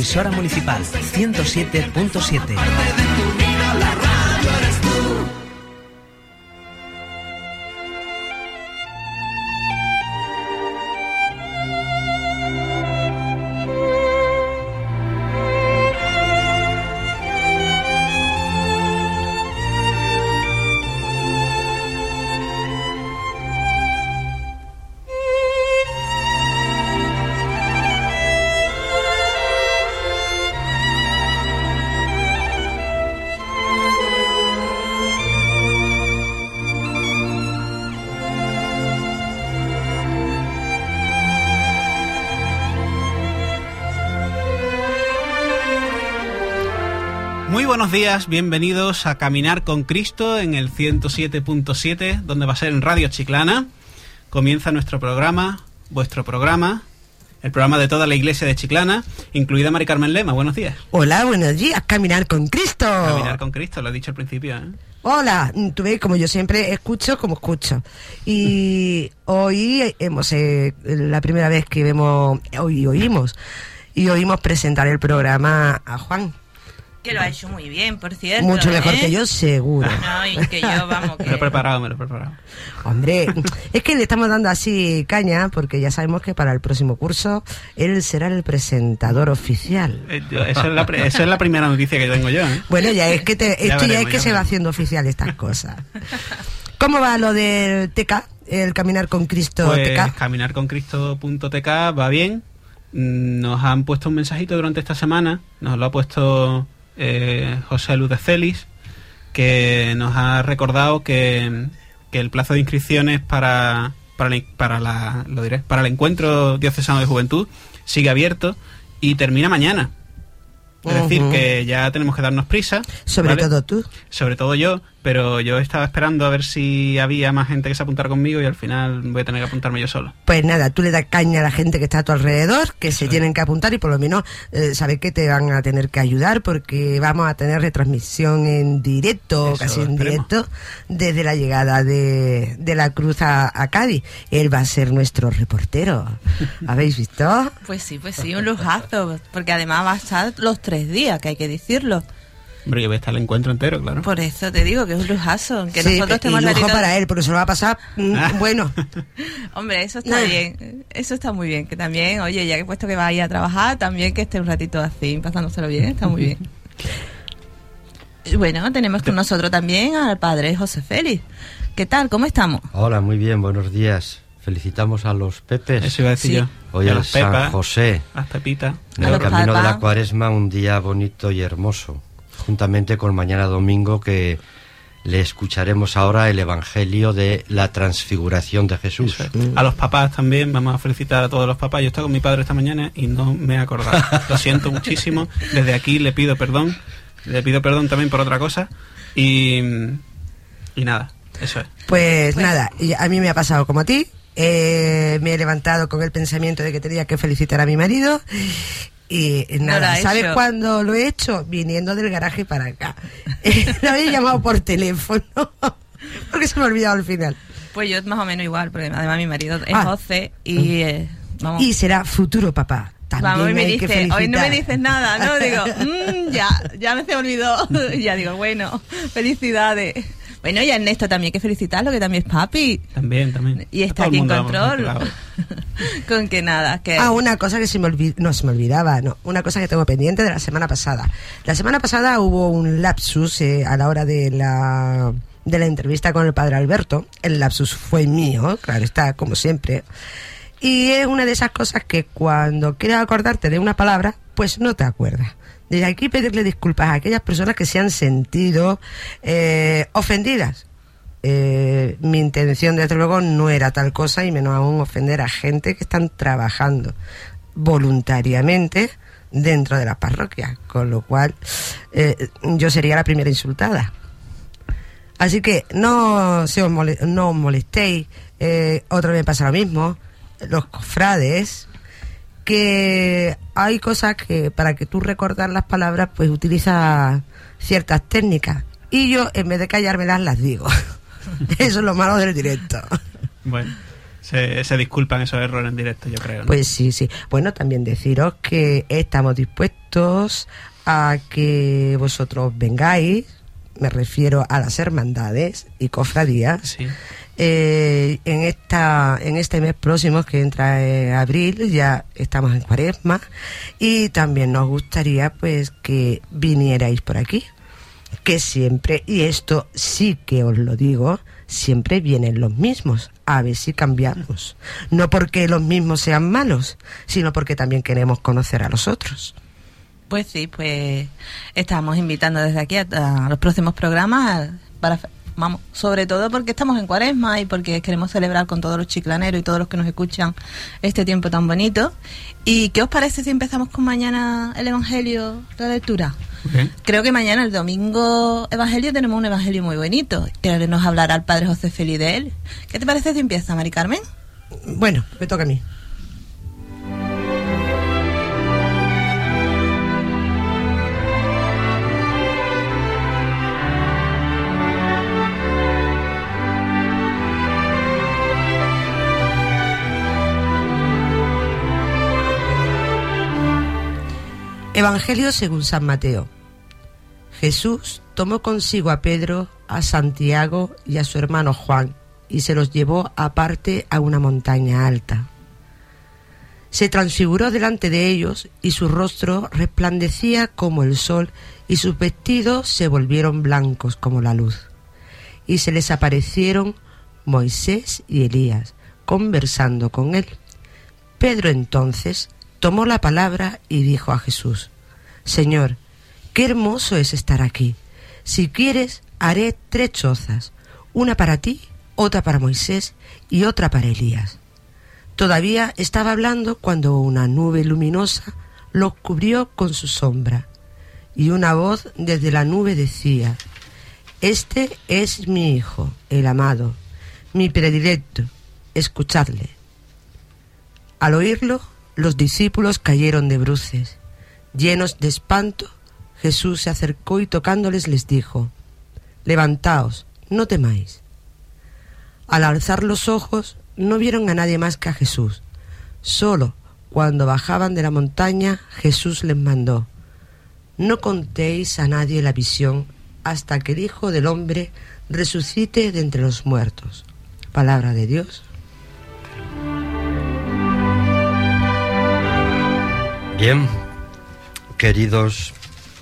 emisora municipal 107.7. buenos días, bienvenidos a Caminar con Cristo en el 107.7, donde va a ser en Radio Chiclana. Comienza nuestro programa, vuestro programa, el programa de toda la iglesia de Chiclana, incluida Mari Carmen Lema. Buenos días. Hola, buenos días, Caminar con Cristo. Caminar con Cristo, lo he dicho al principio. ¿eh? Hola, tú ves, como yo siempre escucho, como escucho. Y hoy hemos, eh, la primera vez que vemos, hoy oímos, y oímos presentar el programa a Juan. Que lo ha hecho muy bien, por cierto. Mucho mejor ¿eh? que yo, seguro. No, y que yo, vamos, Me lo he preparado, me lo he preparado. Hombre, es que le estamos dando así caña, porque ya sabemos que para el próximo curso él será el presentador oficial. Eh, yo- Esa es, la, esa es la primera noticia que tengo yo. ¿eh? Bueno, ya es que te- esto ya veremos, es que ya se va haciendo oficial estas cosas. ¿Cómo va lo del TK, el Caminar con Cristo Pues TK? caminarconcristo.tk va bien. Mm, Nos han puesto un mensajito durante esta semana. Nos lo ha puesto eh, José Luz de Celis, que nos ha recordado que, que el plazo de inscripciones para, para, el- para, la, lo diré, para el encuentro diocesano de juventud sigue abierto y termina mañana. Es decir, que ya tenemos que darnos prisa. Sobre ¿vale? todo tú. Sobre todo yo, pero yo estaba esperando a ver si había más gente que se apuntara conmigo y al final voy a tener que apuntarme yo solo. Pues nada, tú le das caña a la gente que está a tu alrededor, que se es. tienen que apuntar y por lo menos eh, sabes que te van a tener que ayudar porque vamos a tener retransmisión en directo, Eso casi en esperemos. directo, desde la llegada de, de la cruz a, a Cádiz. Él va a ser nuestro reportero. ¿Habéis visto? Pues sí, pues sí, un lujazo. Porque además va a estar los tres días, que hay que decirlo. Hombre, yo voy a estar el encuentro entero, claro. Por eso te digo que es un lujazo. Que Sí, nosotros tenemos lujo ratito- para él, porque se lo va a pasar mm, Ah. bueno. Hombre, eso está Nah. bien. Eso está muy bien. Que también, oye, ya que he puesto que va a ir a trabajar, también que esté un ratito así, pasándoselo bien. Está muy bien. Bueno, tenemos con nosotros también al padre José Félix. ¿Qué tal? ¿Cómo estamos? Hola, muy bien, buenos días. Felicitamos a los Pepes. Eso iba a decir Sí. yo. Hoy a al los San Pepas, José, las Pepitas. en A el camino de la Cuaresma, un día bonito y hermoso, juntamente con mañana domingo que le escucharemos ahora el Evangelio de la Transfiguración de Jesús. Es. A los papás también, vamos a felicitar a todos los papás. Yo estaba con mi padre esta mañana y no me he acordado. Lo siento muchísimo. Desde aquí le pido perdón. Le pido perdón también por otra cosa. Y, y nada, eso es. Pues nada, y a mí me ha pasado como a ti. Eh, me he levantado con el pensamiento de que tenía que felicitar a mi marido. Y lo nada, ¿sabes cuándo lo he hecho? Viniendo del garaje para acá. Eh, lo había llamado por teléfono. Porque se me ha olvidado al final. Pues yo más o menos igual, porque además mi marido es Ah. José y eh, vamos. Y será futuro papá. También Vamos, y me dice, hoy no me dices nada, ¿no? Digo, "Mm, ya, ya me se olvidó. ya digo, bueno, felicidades. Bueno, y a Ernesto también hay que felicitarlo, que también es papi. También, también. Y A está aquí en control. Con que nada, que... Ah, una cosa que se me olvi- no se me olvidaba, no, una cosa que tengo pendiente de la semana pasada. La semana pasada hubo un lapsus eh, a la hora de la de la entrevista con el padre Alberto. El lapsus fue mío, claro está, como siempre. Y es una de esas cosas que cuando quieres acordarte de una palabra, pues no te acuerdas. Desde aquí pedirle disculpas a aquellas personas que se han sentido eh, ofendidas. Eh, mi intención, desde luego, no era tal cosa y menos aún ofender a gente que están trabajando voluntariamente dentro de las parroquias, con lo cual eh, yo sería la primera insultada. Así que no, se os, no molestéis, otra vez pasa lo mismo, los cofrades, que hay cosas que para que tú recordar las palabras, pues utiliza ciertas técnicas. Y yo, en vez de callármelas, las digo. Eso es lo malo del directo. Bueno, se, se disculpan esos errores en directo, yo creo. ¿no? Pues sí, sí. Bueno, también deciros que estamos dispuestos a que vosotros vengáis, me refiero a las hermandades y cofradías, Sí. Eh, en esta en este mes próximo que entra en abril ya estamos en cuaresma y también nos gustaría pues que vinierais por aquí que siempre y esto sí que os lo digo siempre vienen los mismos a ver si cambiamos. No porque los mismos sean malos sino porque también queremos conocer a los otros. Pues sí, pues estamos invitando desde aquí a, a los próximos programas para vamos, sobre todo porque estamos en Cuaresma y porque queremos celebrar con todos los chiclaneros y todos los que nos escuchan este tiempo tan bonito. ¿Y qué os parece si empezamos con mañana el evangelio, la lectura? Bien. Creo que mañana, el domingo evangelio, tenemos un evangelio muy bonito, que nos hablará el padre José Feliz de él. ¿Qué te parece si empieza, Mari Carmen? bueno me toca a mí Evangelio según San Mateo. Jesús tomó consigo a Pedro, a Santiago y a su hermano Juan y se los llevó aparte a una montaña alta. Se transfiguró delante de ellos y su rostro resplandecía como el sol y sus vestidos se volvieron blancos como la luz. Y se les aparecieron Moisés y Elías conversando con él. Pedro entonces tomó la palabra y dijo a Jesús, Señor, qué hermoso es estar aquí. Si quieres, haré tres chozas, una para ti, otra para Moisés y otra para Elías. Todavía estaba hablando cuando una nube luminosa los cubrió con su sombra, y una voz desde la nube decía, Este es mi Hijo, el amado, mi predilecto, escuchadle. Al oírlo, los discípulos cayeron de bruces. Llenos de espanto, Jesús se acercó y tocándoles les dijo, Levantaos, no temáis. Al alzar los ojos, no vieron a nadie más que a Jesús. Solo cuando bajaban de la montaña, Jesús les mandó, No contéis a nadie la visión hasta que el Hijo del Hombre resucite de entre los muertos. Palabra de Dios. Bien, queridos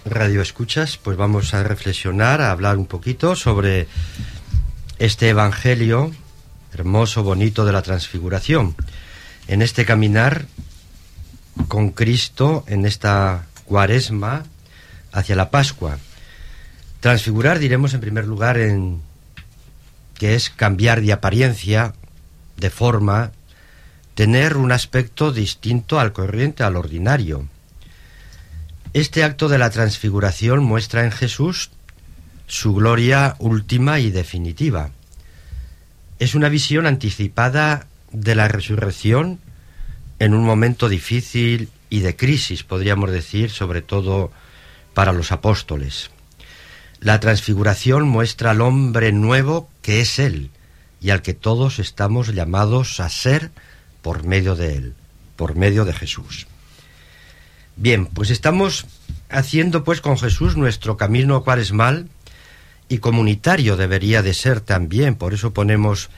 radioescuchas, pues vamos a reflexionar, a hablar un poquito sobre este evangelio hermoso, bonito de la transfiguración. En este caminar con Cristo, en esta cuaresma hacia la Pascua. Transfigurar, diremos en primer lugar, en que es cambiar de apariencia, de forma, tener un aspecto distinto al corriente, al ordinario. Este acto de la transfiguración muestra en Jesús su gloria última y definitiva. Es una visión anticipada de la resurrección en un momento difícil y de crisis, podríamos decir, sobre todo para los apóstoles. La transfiguración muestra al hombre nuevo que es Él y al que todos estamos llamados a ser por medio de Él, por medio de Jesús. Bien, pues estamos haciendo pues con Jesús nuestro camino cuaresmal y comunitario debería de ser también, por eso ponemos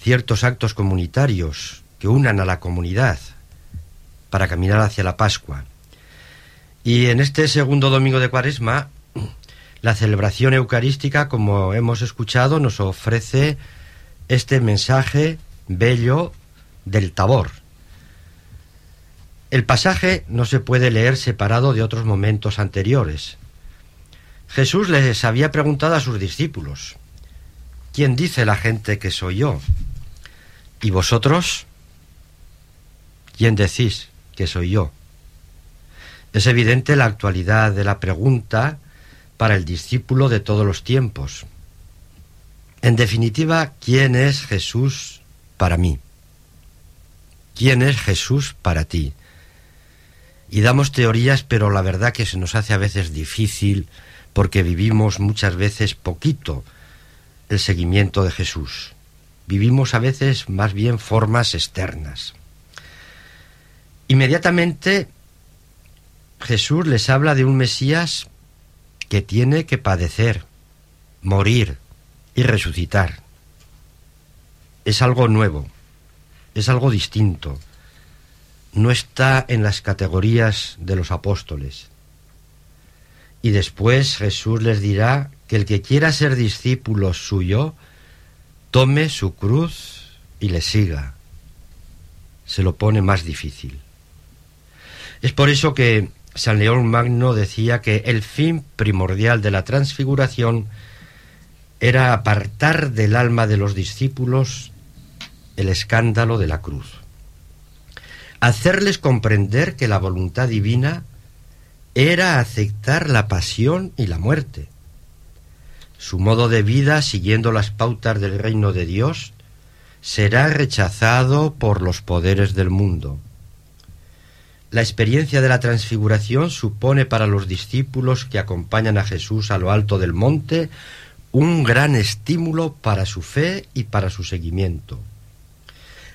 ciertos actos comunitarios que unan a la comunidad para caminar hacia la Pascua. Y en este segundo domingo de Cuaresma, la celebración eucarística, como hemos escuchado, nos ofrece este mensaje bello del tabor. El pasaje no se puede leer separado de otros momentos anteriores. Jesús les había preguntado a sus discípulos, ¿quién dice la gente que soy yo? ¿Y vosotros? ¿Quién decís que soy yo? Es evidente la actualidad de la pregunta para el discípulo de todos los tiempos. En definitiva, ¿quién es Jesús para mí? ¿Quién es Jesús para ti? Y damos teorías, pero la verdad que se nos hace a veces difícil porque vivimos muchas veces poquito el seguimiento de Jesús. Vivimos a veces más bien formas externas. Inmediatamente Jesús les habla de un Mesías que tiene que padecer, morir y resucitar. Es algo nuevo, es algo distinto. No está en las categorías de los apóstoles. Y después Jesús les dirá que el que quiera ser discípulo suyo, tome su cruz y le siga. Se lo pone más difícil. Es por eso que San León Magno decía que el fin primordial de la transfiguración era apartar del alma de los discípulos el escándalo de la cruz, hacerles comprender que la voluntad divina era aceptar la pasión y la muerte. Su modo de vida, siguiendo las pautas del reino de Dios, será rechazado por los poderes del mundo. La experiencia de la transfiguración supone para los discípulos que acompañan a Jesús a lo alto del monte un gran estímulo para su fe y para su seguimiento.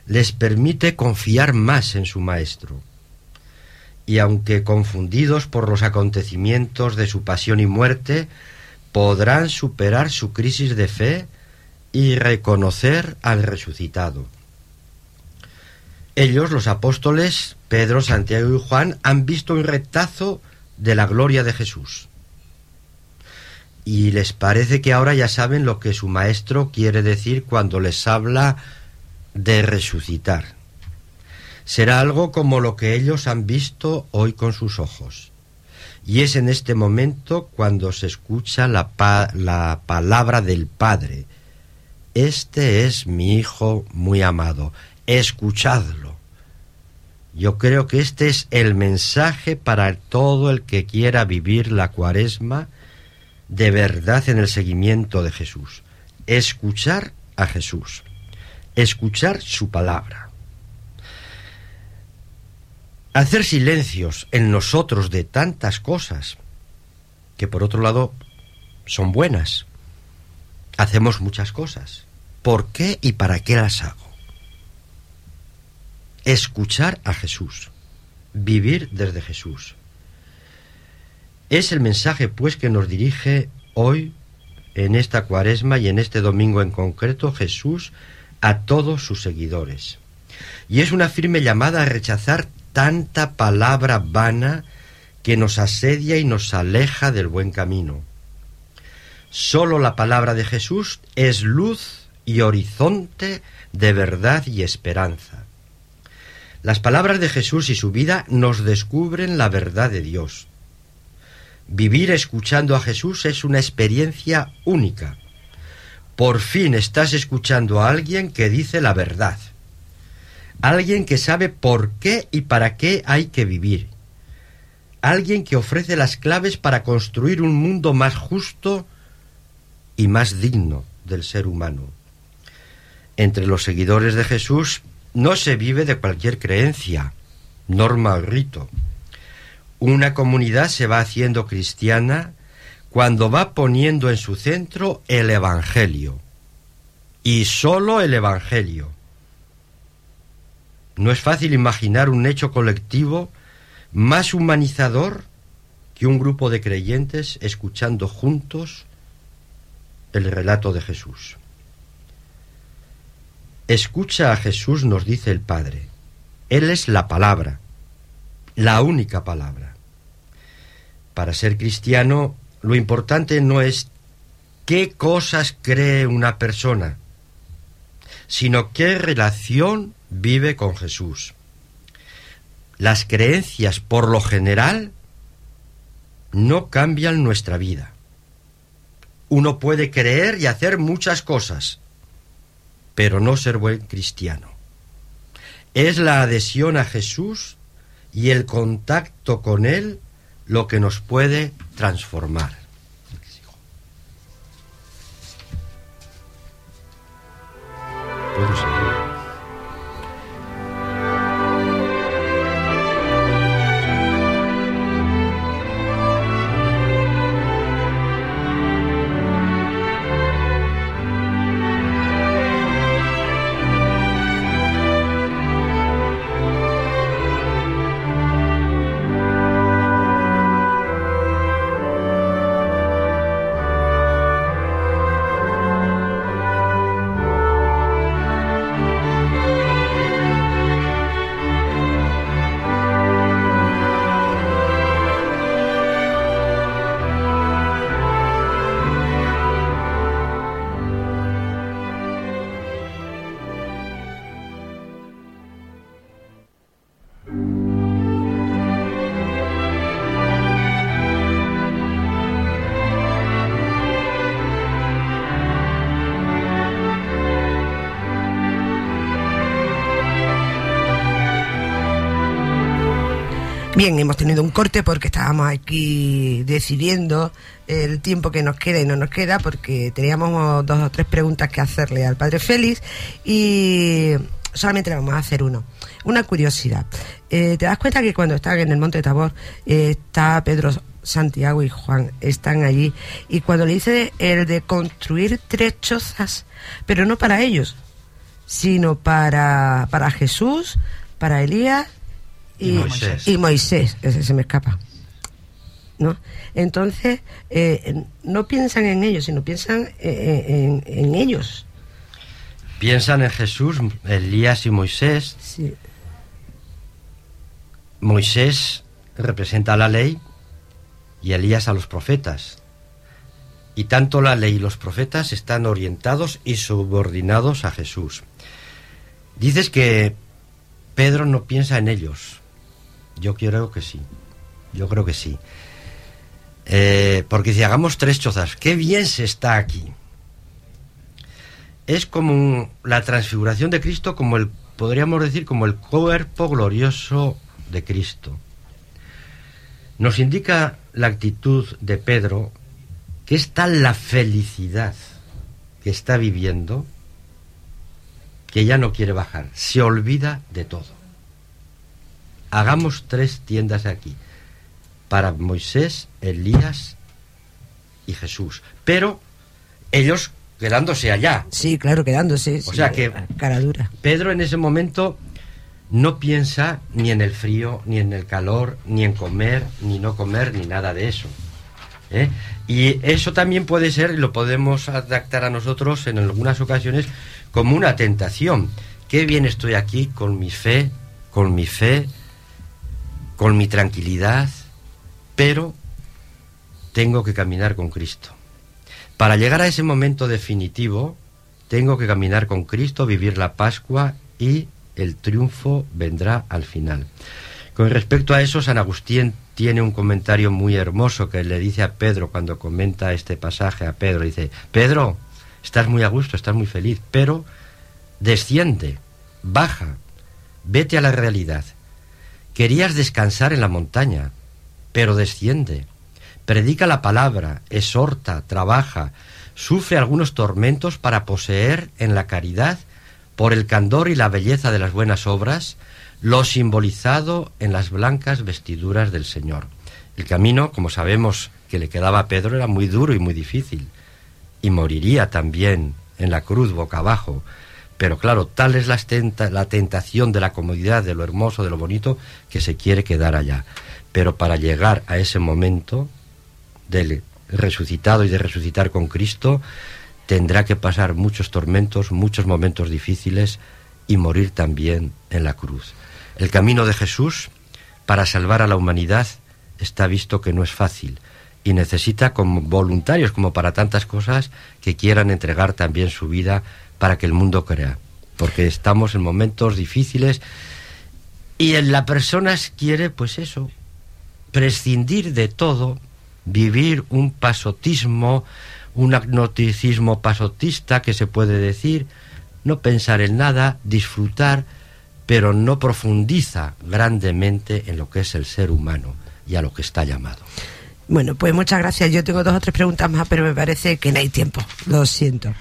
Les permite confiar más en su Maestro. Y aunque confundidos por los acontecimientos de su pasión y muerte, podrán superar su crisis de fe y reconocer al resucitado. Ellos, los apóstoles, Pedro, Santiago y Juan, han visto un retazo de la gloria de Jesús. Y les parece que ahora ya saben lo que su maestro quiere decir cuando les habla de resucitar. Será algo como lo que ellos han visto hoy con sus ojos. Y es en este momento cuando se escucha la, la palabra del Padre. Este es mi Hijo muy amado escuchadlo. Yo creo que este es el mensaje para todo el que quiera vivir la cuaresma de verdad en el seguimiento de Jesús. Escuchar a Jesús. Escuchar su palabra. Hacer silencios en nosotros de tantas cosas que por otro lado son buenas. Hacemos muchas cosas. ¿Por qué y para qué las hago? escuchar a Jesús, vivir desde Jesús. Es el mensaje, pues, que nos dirige hoy, en esta cuaresma y en este domingo en concreto, Jesús a todos sus seguidores. Y es una firme llamada a rechazar tanta palabra vana que nos asedia y nos aleja del buen camino. Solo la palabra de Jesús es luz y horizonte de verdad y esperanza. Las palabras de Jesús y su vida nos descubren la verdad de Dios. Vivir escuchando a Jesús es una experiencia única. Por fin estás escuchando a alguien que dice la verdad. Alguien que sabe por qué y para qué hay que vivir. Alguien que ofrece las claves para construir un mundo más justo y más digno del ser humano. Entre los seguidores de Jesús no se vive de cualquier creencia, norma o rito. Una comunidad se va haciendo cristiana cuando va poniendo en su centro el Evangelio. Y sólo el Evangelio. No es fácil imaginar un hecho colectivo más humanizador que un grupo de creyentes escuchando juntos el relato de Jesús. Escucha a Jesús, nos dice el Padre. Él es la palabra, la única palabra. Para ser cristiano, lo importante no es qué cosas cree una persona, sino qué relación vive con Jesús. Las creencias, por lo general, no cambian nuestra vida. Uno puede creer y hacer muchas cosas, pero no ser buen cristiano. Es la adhesión a Jesús y el contacto con Él lo que nos puede transformar. ¿Puedo seguir? Bien, hemos tenido un corte porque estábamos aquí decidiendo el tiempo que nos queda y no nos queda porque teníamos dos o tres preguntas que hacerle al padre Félix y solamente le vamos a hacer uno. Una curiosidad. Eh, ¿Te das cuenta que cuando están en el Monte Tabor eh, está Pedro, Santiago y Juan? Están allí. Y cuando le dice el de construir tres chozas, pero no para ellos, sino para, para Jesús, para Elías y, Y Moisés. y Moisés, ese se me escapa. ¿No? Entonces, eh, no piensan en ellos, sino piensan eh, en, en ellos. Piensan en Jesús, Elías y Moisés. Sí. Moisés representa la ley y Elías a los profetas. Y tanto la ley y los profetas están orientados y subordinados a Jesús. Dices que Pedro no piensa en ellos. Yo creo que sí. Yo creo que sí. Eh, porque si hagamos tres chozas, qué bien se está aquí. Es como la transfiguración de Cristo, como el, podríamos decir, como el cuerpo glorioso de Cristo. Nos indica la actitud de Pedro que es tal la felicidad que está viviendo que ya no quiere bajar, se olvida de todo. Hagamos tres tiendas aquí, para Moisés, Elías y Jesús, pero ellos quedándose allá. Sí, claro, quedándose. O sí, sea que- Cara dura. Pedro en ese momento no piensa ni en el frío, ni en el calor, ni en comer, ni no comer, ni nada de eso. ¿eh? Y eso también puede ser, y lo podemos adaptar a nosotros en algunas ocasiones, como una tentación. Qué bien estoy aquí con mi fe, con mi fe, con mi tranquilidad, pero tengo que caminar con Cristo. Para llegar a ese momento definitivo, tengo que caminar con Cristo, vivir la Pascua y el triunfo vendrá al final. Con respecto a eso, San Agustín tiene un comentario muy hermoso que le dice a Pedro cuando comenta este pasaje a Pedro. Dice, Pedro, estás muy a gusto, estás muy feliz, pero desciende, baja, vete a la realidad. Querías descansar en la montaña, pero desciende. Predica la palabra, exhorta, trabaja, sufre algunos tormentos para poseer en la caridad, por el candor y la belleza de las buenas obras, lo simbolizado en las blancas vestiduras del Señor. El camino, como sabemos que le quedaba a Pedro, era muy duro y muy difícil, y moriría también en la cruz boca abajo. Pero claro, tal es la, la tentación de la comodidad, de lo hermoso, de lo bonito, que se quiere quedar allá. Pero para llegar a ese momento del resucitado y de resucitar con Cristo, tendrá que pasar muchos tormentos, muchos momentos difíciles y morir también en la cruz. El camino de Jesús para salvar a la humanidad está visto que no es fácil y necesita como voluntarios, como para tantas cosas, que quieran entregar también su vida para que el mundo crea. Porque estamos en momentos difíciles y en la persona quiere, pues eso, prescindir de todo, vivir un pasotismo, un agnoticismo pasotista que se puede decir, no pensar en nada, disfrutar, pero no profundiza grandemente en lo que es el ser humano y a lo que está llamado. Bueno, pues muchas gracias. Yo tengo dos o tres preguntas más, pero me parece que no hay tiempo. Lo siento.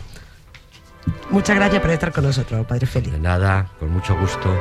Muchas gracias por estar con nosotros, Padre Félix. De nada, con mucho gusto.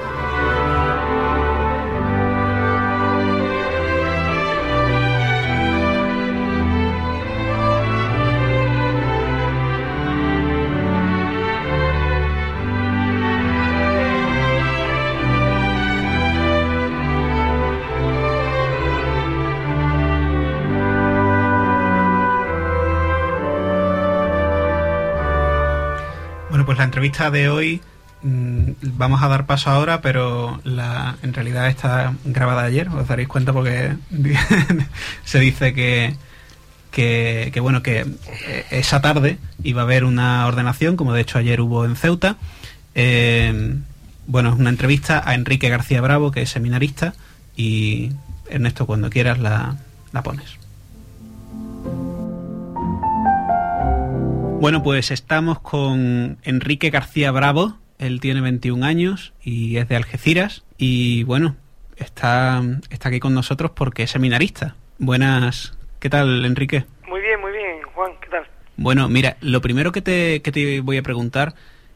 La entrevista de hoy mm, vamos a dar paso ahora, pero la, en realidad está grabada ayer, os daréis cuenta porque se dice que, que, bueno, que eh, esa tarde iba a haber una ordenación, como de hecho ayer hubo en Ceuta. Eh, bueno, es una entrevista a Enrique García Bravo, que es seminarista, y Ernesto, cuando quieras la, la pones. Bueno, pues estamos con Enrique García Bravo. Él tiene 21 años y es de Algeciras. Y bueno, está, está aquí con nosotros porque es seminarista. Buenas, ¿qué tal, Enrique? Muy bien, muy bien, Juan, ¿qué tal? Bueno, mira, lo primero que te, que te voy a preguntar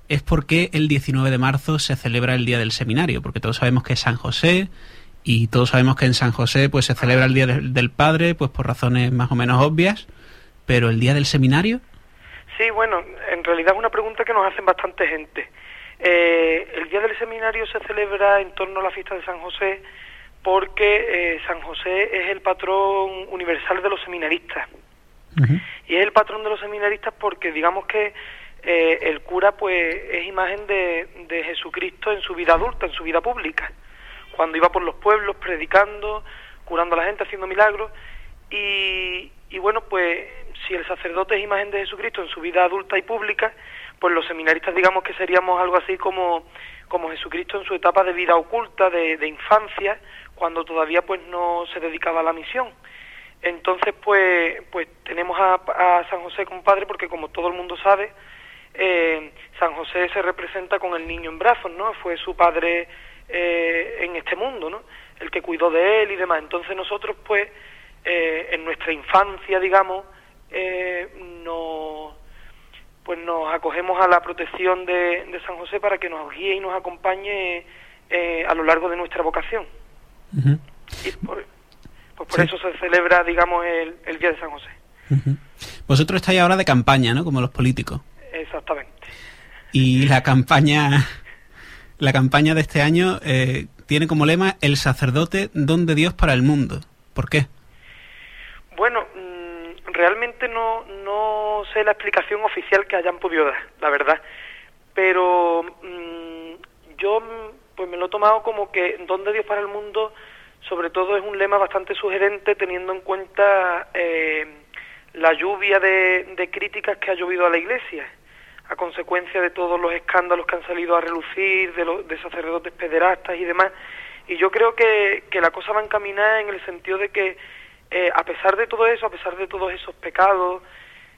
es por qué el 19 de marzo se celebra el Día del Seminario, porque todos sabemos que es San José y todos sabemos que en San José pues se celebra el Día del, del Padre, pues por razones más o menos obvias, pero el Día del Seminario... Sí, bueno, en realidad es una pregunta que nos hacen bastante gente. Eh, el Día del Seminario se celebra en torno a la fiesta de San José porque eh, San José es el patrón universal de los seminaristas. Y es el patrón de los seminaristas porque digamos que eh, el cura pues es imagen de, de Jesucristo en su vida adulta, en su vida pública, cuando iba por los pueblos predicando, curando a la gente, haciendo milagros. Y, y bueno, pues si el sacerdote es imagen de Jesucristo en su vida adulta y pública, pues los seminaristas digamos que seríamos algo así como, como Jesucristo en su etapa de vida oculta, de, de infancia, cuando todavía pues no se dedicaba a la misión. Entonces pues, pues tenemos a, a San José como padre porque como todo el mundo sabe, eh, San José se representa con el niño en brazos, ¿no? Fue su padre eh, en este mundo, ¿no? El que cuidó de él y demás. Entonces nosotros, pues, eh, en nuestra infancia, digamos, eh, nos, pues nos acogemos a la protección de, de, San José para que nos guíe y nos acompañe eh, a lo largo de nuestra vocación. Uh -huh. Y por, pues por sí. eso se celebra, digamos, el, el Día de San José. Uh -huh. Vosotros estáis ahora de campaña, ¿no? Como los políticos. Exactamente. Y la campaña, la campaña de este año eh, tiene como lema el sacerdote don de Dios para el mundo. ¿Por qué? Bueno, realmente no, no sé la explicación oficial que hayan podido dar, la verdad. Pero mmm, yo pues me lo he tomado como que don de Dios para el mundo, sobre todo es un lema bastante sugerente teniendo en cuenta eh, la lluvia de, de críticas que ha llovido a la Iglesia a consecuencia de todos los escándalos que han salido a relucir, de, los, de sacerdotes pederastas y demás. Y yo creo que, que la cosa va encaminada en el sentido de que, eh, a pesar de todo eso, a pesar de todos esos pecados,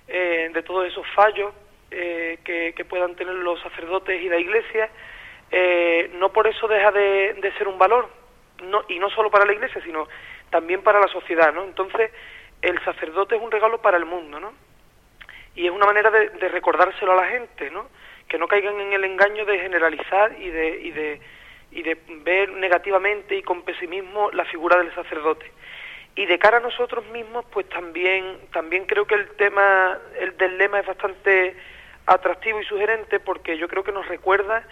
eh, de todos esos fallos eh, que, puedan tener los sacerdotes y la Iglesia, eh, no por eso deja de, de ser un valor, no, y no solo para la Iglesia, sino también para la sociedad, ¿no? Entonces, el sacerdote es un regalo para el mundo, ¿no? y es una manera de, de, recordárselo a la gente, ¿no? Que no caigan en el engaño de generalizar y de, y de, y de ver negativamente y con pesimismo la figura del sacerdote. Y de cara a nosotros mismos, pues también, también creo que el tema el del lema es bastante atractivo y sugerente porque yo creo que nos recuerda,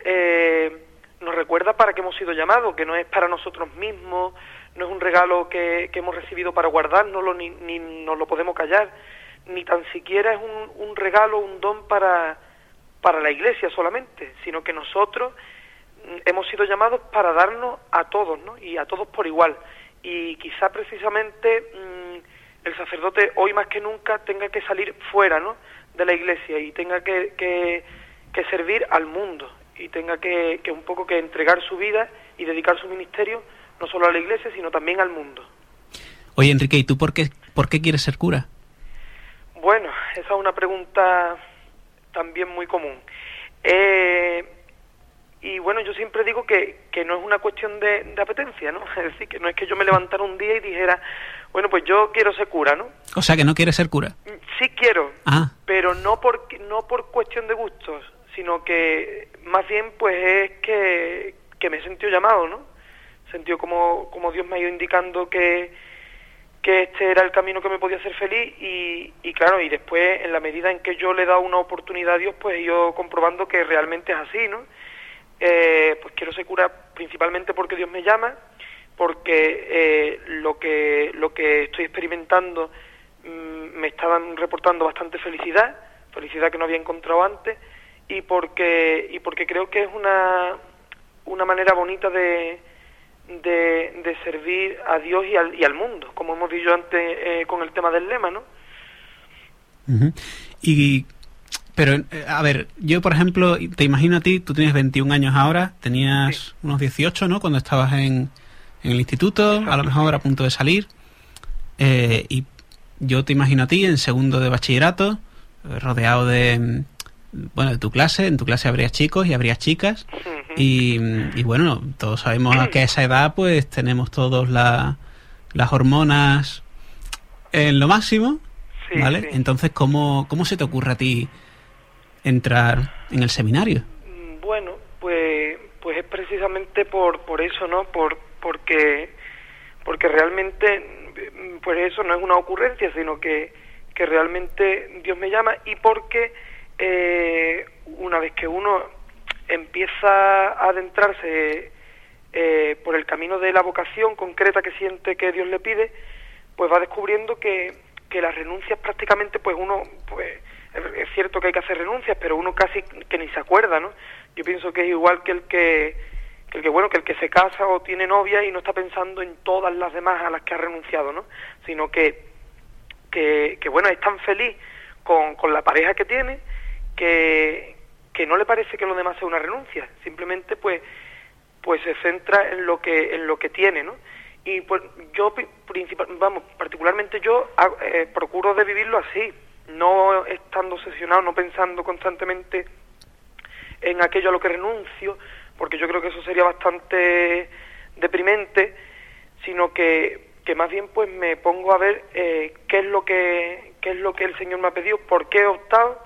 eh, nos recuerda para qué hemos sido llamados, que no es para nosotros mismos, no es un regalo que, que hemos recibido para guardárnoslo ni, ni nos lo podemos callar, ni tan siquiera es un, un regalo, un don para, para la Iglesia solamente, sino que nosotros hemos sido llamados para darnos a todos, ¿no? Y a todos por igual. Y quizá precisamente mmm, el sacerdote hoy más que nunca tenga que salir fuera, ¿no? De la Iglesia y tenga que, que, que servir al mundo y tenga que, que un poco que entregar su vida y dedicar su ministerio no solo a la Iglesia, sino también al mundo. Oye, Enrique, ¿y tú por qué, por qué quieres ser cura? Bueno, esa es una pregunta también muy común. Eh, y bueno, yo siempre digo que, que no es una cuestión de, de, apetencia, ¿no? Es decir, que no es que yo me levantara un día y dijera, bueno, pues yo quiero ser cura, ¿no? O sea, que no quieres ser cura. Sí quiero, ah. pero no por, no por cuestión de gustos, sino que más bien pues es que, que me he sentido llamado, ¿no? Sentido como, como Dios me ha ido indicando que que este era el camino que me podía hacer feliz y, y, claro, y después en la medida en que yo le he dado una oportunidad a Dios, pues he ido comprobando que realmente es así, ¿no? Eh, pues quiero ser cura principalmente porque Dios me llama, porque eh, lo que lo que estoy experimentando mmm, me estaban reportando bastante felicidad, felicidad que no había encontrado antes, y porque y porque creo que es una una manera bonita de de, servir a Dios y al, y al mundo, como hemos dicho antes eh, con el tema del lema, ¿no? Y, pero, eh, a ver, yo por ejemplo, te imagino a ti, tú tienes 21 años ahora, tenías sí. unos 18, ¿no? Cuando estabas en, en el instituto, Exacto. a lo mejor a punto de salir, eh, y yo te imagino a ti en segundo de bachillerato, rodeado de, bueno, de tu clase, en tu clase habría chicos y habría chicas, uh -huh. y, y bueno, todos sabemos que a esa edad pues tenemos todos la- las hormonas en lo máximo, Sí, ¿vale? sí. Entonces, ¿cómo, ¿cómo se te ocurre a ti entrar en el seminario? Bueno, pues, pues es precisamente por, por eso, ¿no? Por, porque, porque realmente, pues eso no es una ocurrencia, sino que, que realmente Dios me llama y porque eh, una vez que uno empieza a adentrarse eh, por el camino de la vocación concreta que siente que Dios le pide, pues va descubriendo que, que las renuncias prácticamente, pues uno, pues es cierto que hay que hacer renuncias, pero uno casi que ni se acuerda, ¿no? Yo pienso que es igual que el que, que el que bueno, que el que se casa o tiene novia y no está pensando en todas las demás a las que ha renunciado, ¿no? Sino que, que, bueno, es tan feliz con, con la pareja que tiene que, que no le parece que lo demás sea una renuncia, simplemente pues pues se centra en lo que en lo que tiene, ¿no? Y pues yo principal, vamos, particularmente yo ha- eh, procuro de vivirlo así, no estando obsesionado, no pensando constantemente en aquello a lo que renuncio, porque yo creo que eso sería bastante deprimente, sino que, que más bien pues me pongo a ver eh, qué es lo que qué es lo que el Señor me ha pedido, por qué he optado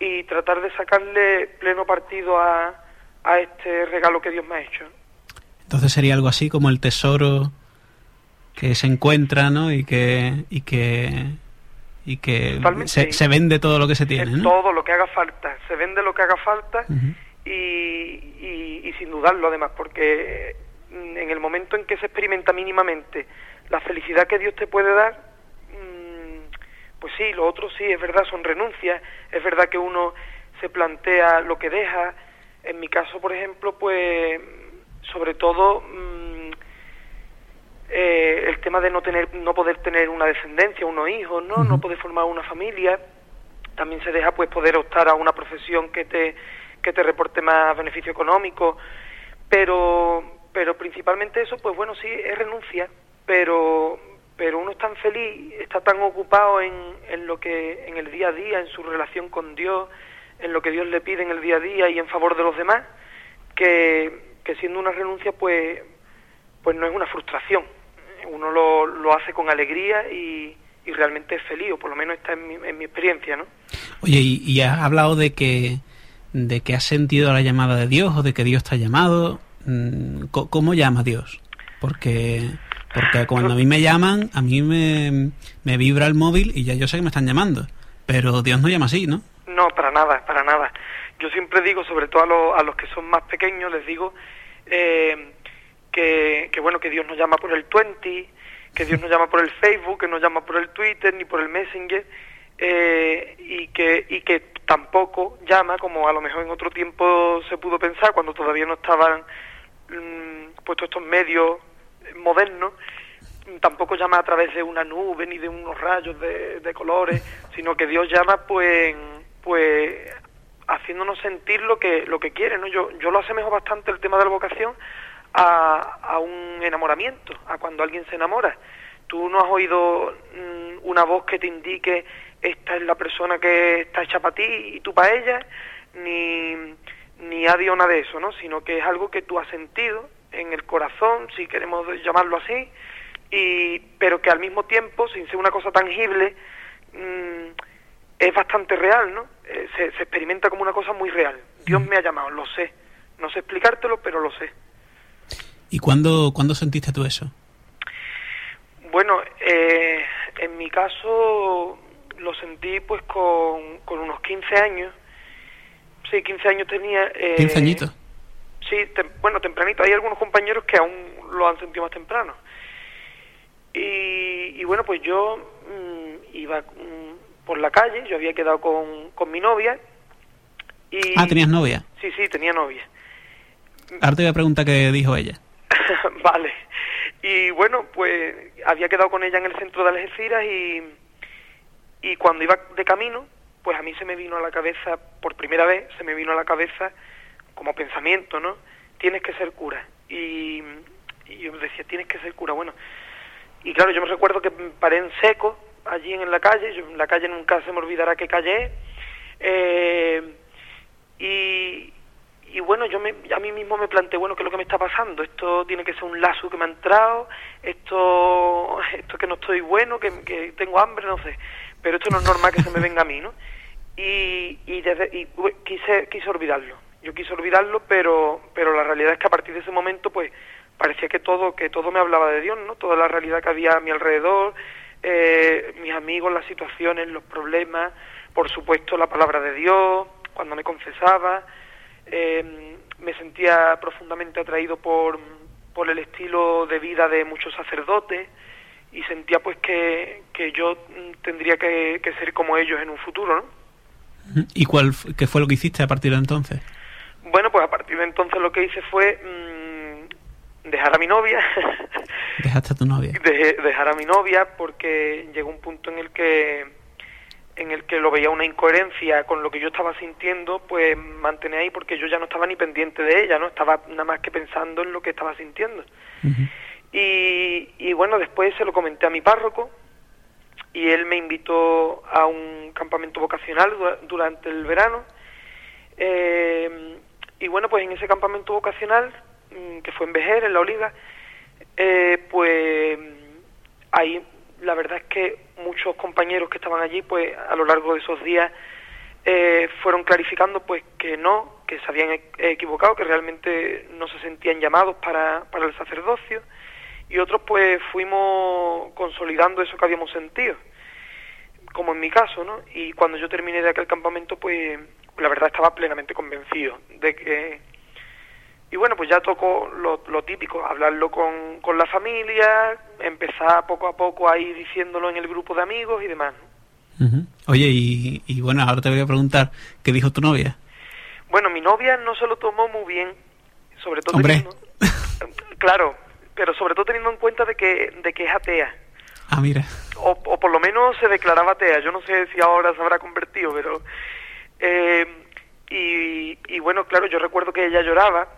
y tratar de sacarle pleno partido a, a este regalo que Dios me ha hecho. Entonces sería algo así como el tesoro que se encuentra, ¿no? Y que y que y que se, se vende todo lo que se tiene, ¿no? todo lo que haga falta, se vende lo que haga falta y, y, y sin dudarlo además, porque mm, en el momento en que se experimenta mínimamente la felicidad que Dios te puede dar, mm, pues sí, lo otro sí, es verdad, son renuncias, es verdad que uno se plantea lo que deja, en mi caso, por ejemplo, pues sobre todo mm, eh, el tema de no tener no poder tener una descendencia unos hijos no no poder formar una familia. También se deja pues poder optar a una profesión que te que te reporte más beneficio económico. Pero pero principalmente eso pues bueno sí es renuncia. Pero pero uno es tan feliz está tan ocupado en, en lo que en el día a día en su relación con Dios en lo que Dios le pide en el día a día y en favor de los demás que, que siendo una renuncia pues pues no es una frustración uno lo, lo hace con alegría y, y realmente es feliz o por lo menos está en mi, en mi experiencia no Oye, y, y has hablado de que de que has sentido la llamada de Dios o de que Dios te ha llamado. Mm, ¿Cómo llama Dios? Porque porque cuando a mí me llaman, a mí me, me vibra el móvil y ya yo sé que me están llamando. Pero Dios no llama así, ¿no? No, para nada, para nada. Yo siempre digo, sobre todo a, los- a los que son más pequeños, les digo eh, que, que, bueno, que Dios nos llama por el 20, que Dios nos llama por el Facebook, que nos llama por el Twitter, ni por el Messenger, eh, y, que, y que tampoco llama, como a lo mejor en otro tiempo se pudo pensar, cuando todavía no estaban mm, puestos estos medios modernos, tampoco llama a través de una nube ni de unos rayos de, de colores, sino que Dios llama pues pues haciéndonos sentir lo que lo que quiere, ¿no? Yo yo lo asemejo bastante el tema de la vocación a, a un enamoramiento, a cuando alguien se enamora. Tú no has oído mm, una voz que te indique esta es la persona que está hecha para ti y tú para ella, ni ni ha habido nada de eso, ¿no? Sino que es algo que tú has sentido en el corazón, si queremos llamarlo así, y pero que al mismo tiempo, sin ser una cosa tangible, mm, es bastante real, ¿no? Eh, se, se experimenta como una cosa muy real. Dios me ha llamado, lo sé. No sé explicártelo, pero lo sé. ¿Y cuándo, cuándo sentiste tú eso? Bueno, eh, en mi caso lo sentí pues con, con unos 15 años. Sí, 15 años tenía. Eh, 15 añitos. Sí, tem- bueno, tempranito. Hay algunos compañeros que aún lo han sentido más temprano. Y, y bueno, pues yo mm, iba mm, por la calle, yo había quedado con, con mi novia. Y, Ah, tenías novia. Sí, sí, tenía novia. Ahora te voy a preguntar qué dijo ella. vale. Y bueno, pues había quedado con ella en el centro de Algeciras y, y cuando iba de camino, pues a mí se me vino a la cabeza, por primera vez, se me vino a la cabeza como pensamiento, ¿no? Tienes que ser cura. Y, y yo decía, tienes que ser cura. Bueno, y claro, yo me recuerdo que paré en seco allí en la calle, yo en la calle nunca se me olvidará que calle, eh, y, y bueno, yo me, a mí mismo me planteé, bueno, ¿qué es lo que me está pasando? Esto tiene que ser un lazo que me ha entrado, esto, esto que no estoy bueno, que, tengo hambre, no sé, pero esto no es normal que se me venga a mí, ¿no? Y, y, desde, y quise, quise olvidarlo, yo quise olvidarlo, pero, pero la realidad es que a partir de ese momento, pues, parecía que todo, que todo me hablaba de Dios, ¿no? Toda la realidad que había a mi alrededor, eh, mis amigos, las situaciones, los problemas, por supuesto la palabra de Dios, cuando me confesaba, eh, me sentía profundamente atraído por, por el estilo de vida de muchos sacerdotes y sentía pues que, que yo mm, tendría que, que ser como ellos en un futuro, ¿no? ¿Y cuál qué fue lo que hiciste a partir de entonces? Bueno, pues a partir de entonces lo que hice fue mm, dejar a mi novia, Dejaste a tu novia. Dejé- dejar a mi novia porque llegó un punto en el que en el que lo veía una incoherencia con lo que yo estaba sintiendo, pues mantener ahí porque yo ya no estaba ni pendiente de ella, no estaba nada más que pensando en lo que estaba sintiendo. Y, y bueno, después se lo comenté a mi párroco y él me invitó a un campamento vocacional dura- durante el verano. Eh, y bueno, pues en ese campamento vocacional, mm, que fue en Vejer, en La Oliva, eh, pues ahí la verdad es que muchos compañeros que estaban allí, pues a lo largo de esos días eh, fueron clarificando pues que no, que se habían e- equivocado, que realmente no se sentían llamados para, para el sacerdocio y otros pues fuimos consolidando eso que habíamos sentido, como en mi caso, ¿no? Y cuando yo terminé de aquel campamento pues la verdad estaba plenamente convencido de que y bueno, pues ya tocó lo, lo típico, hablarlo con, con la familia, empezar poco a poco a ir diciéndolo en el grupo de amigos y demás. Oye, y, y bueno, ahora te voy a preguntar, ¿qué dijo tu novia? Bueno, mi novia no se lo tomó muy bien, sobre todo Hombre. teniendo... claro, pero sobre todo teniendo en cuenta de que, de que es atea. Ah, mira. O, o por lo menos se declaraba atea. Yo no sé si ahora se habrá convertido, pero... eh, y, y bueno, claro, yo recuerdo que ella lloraba.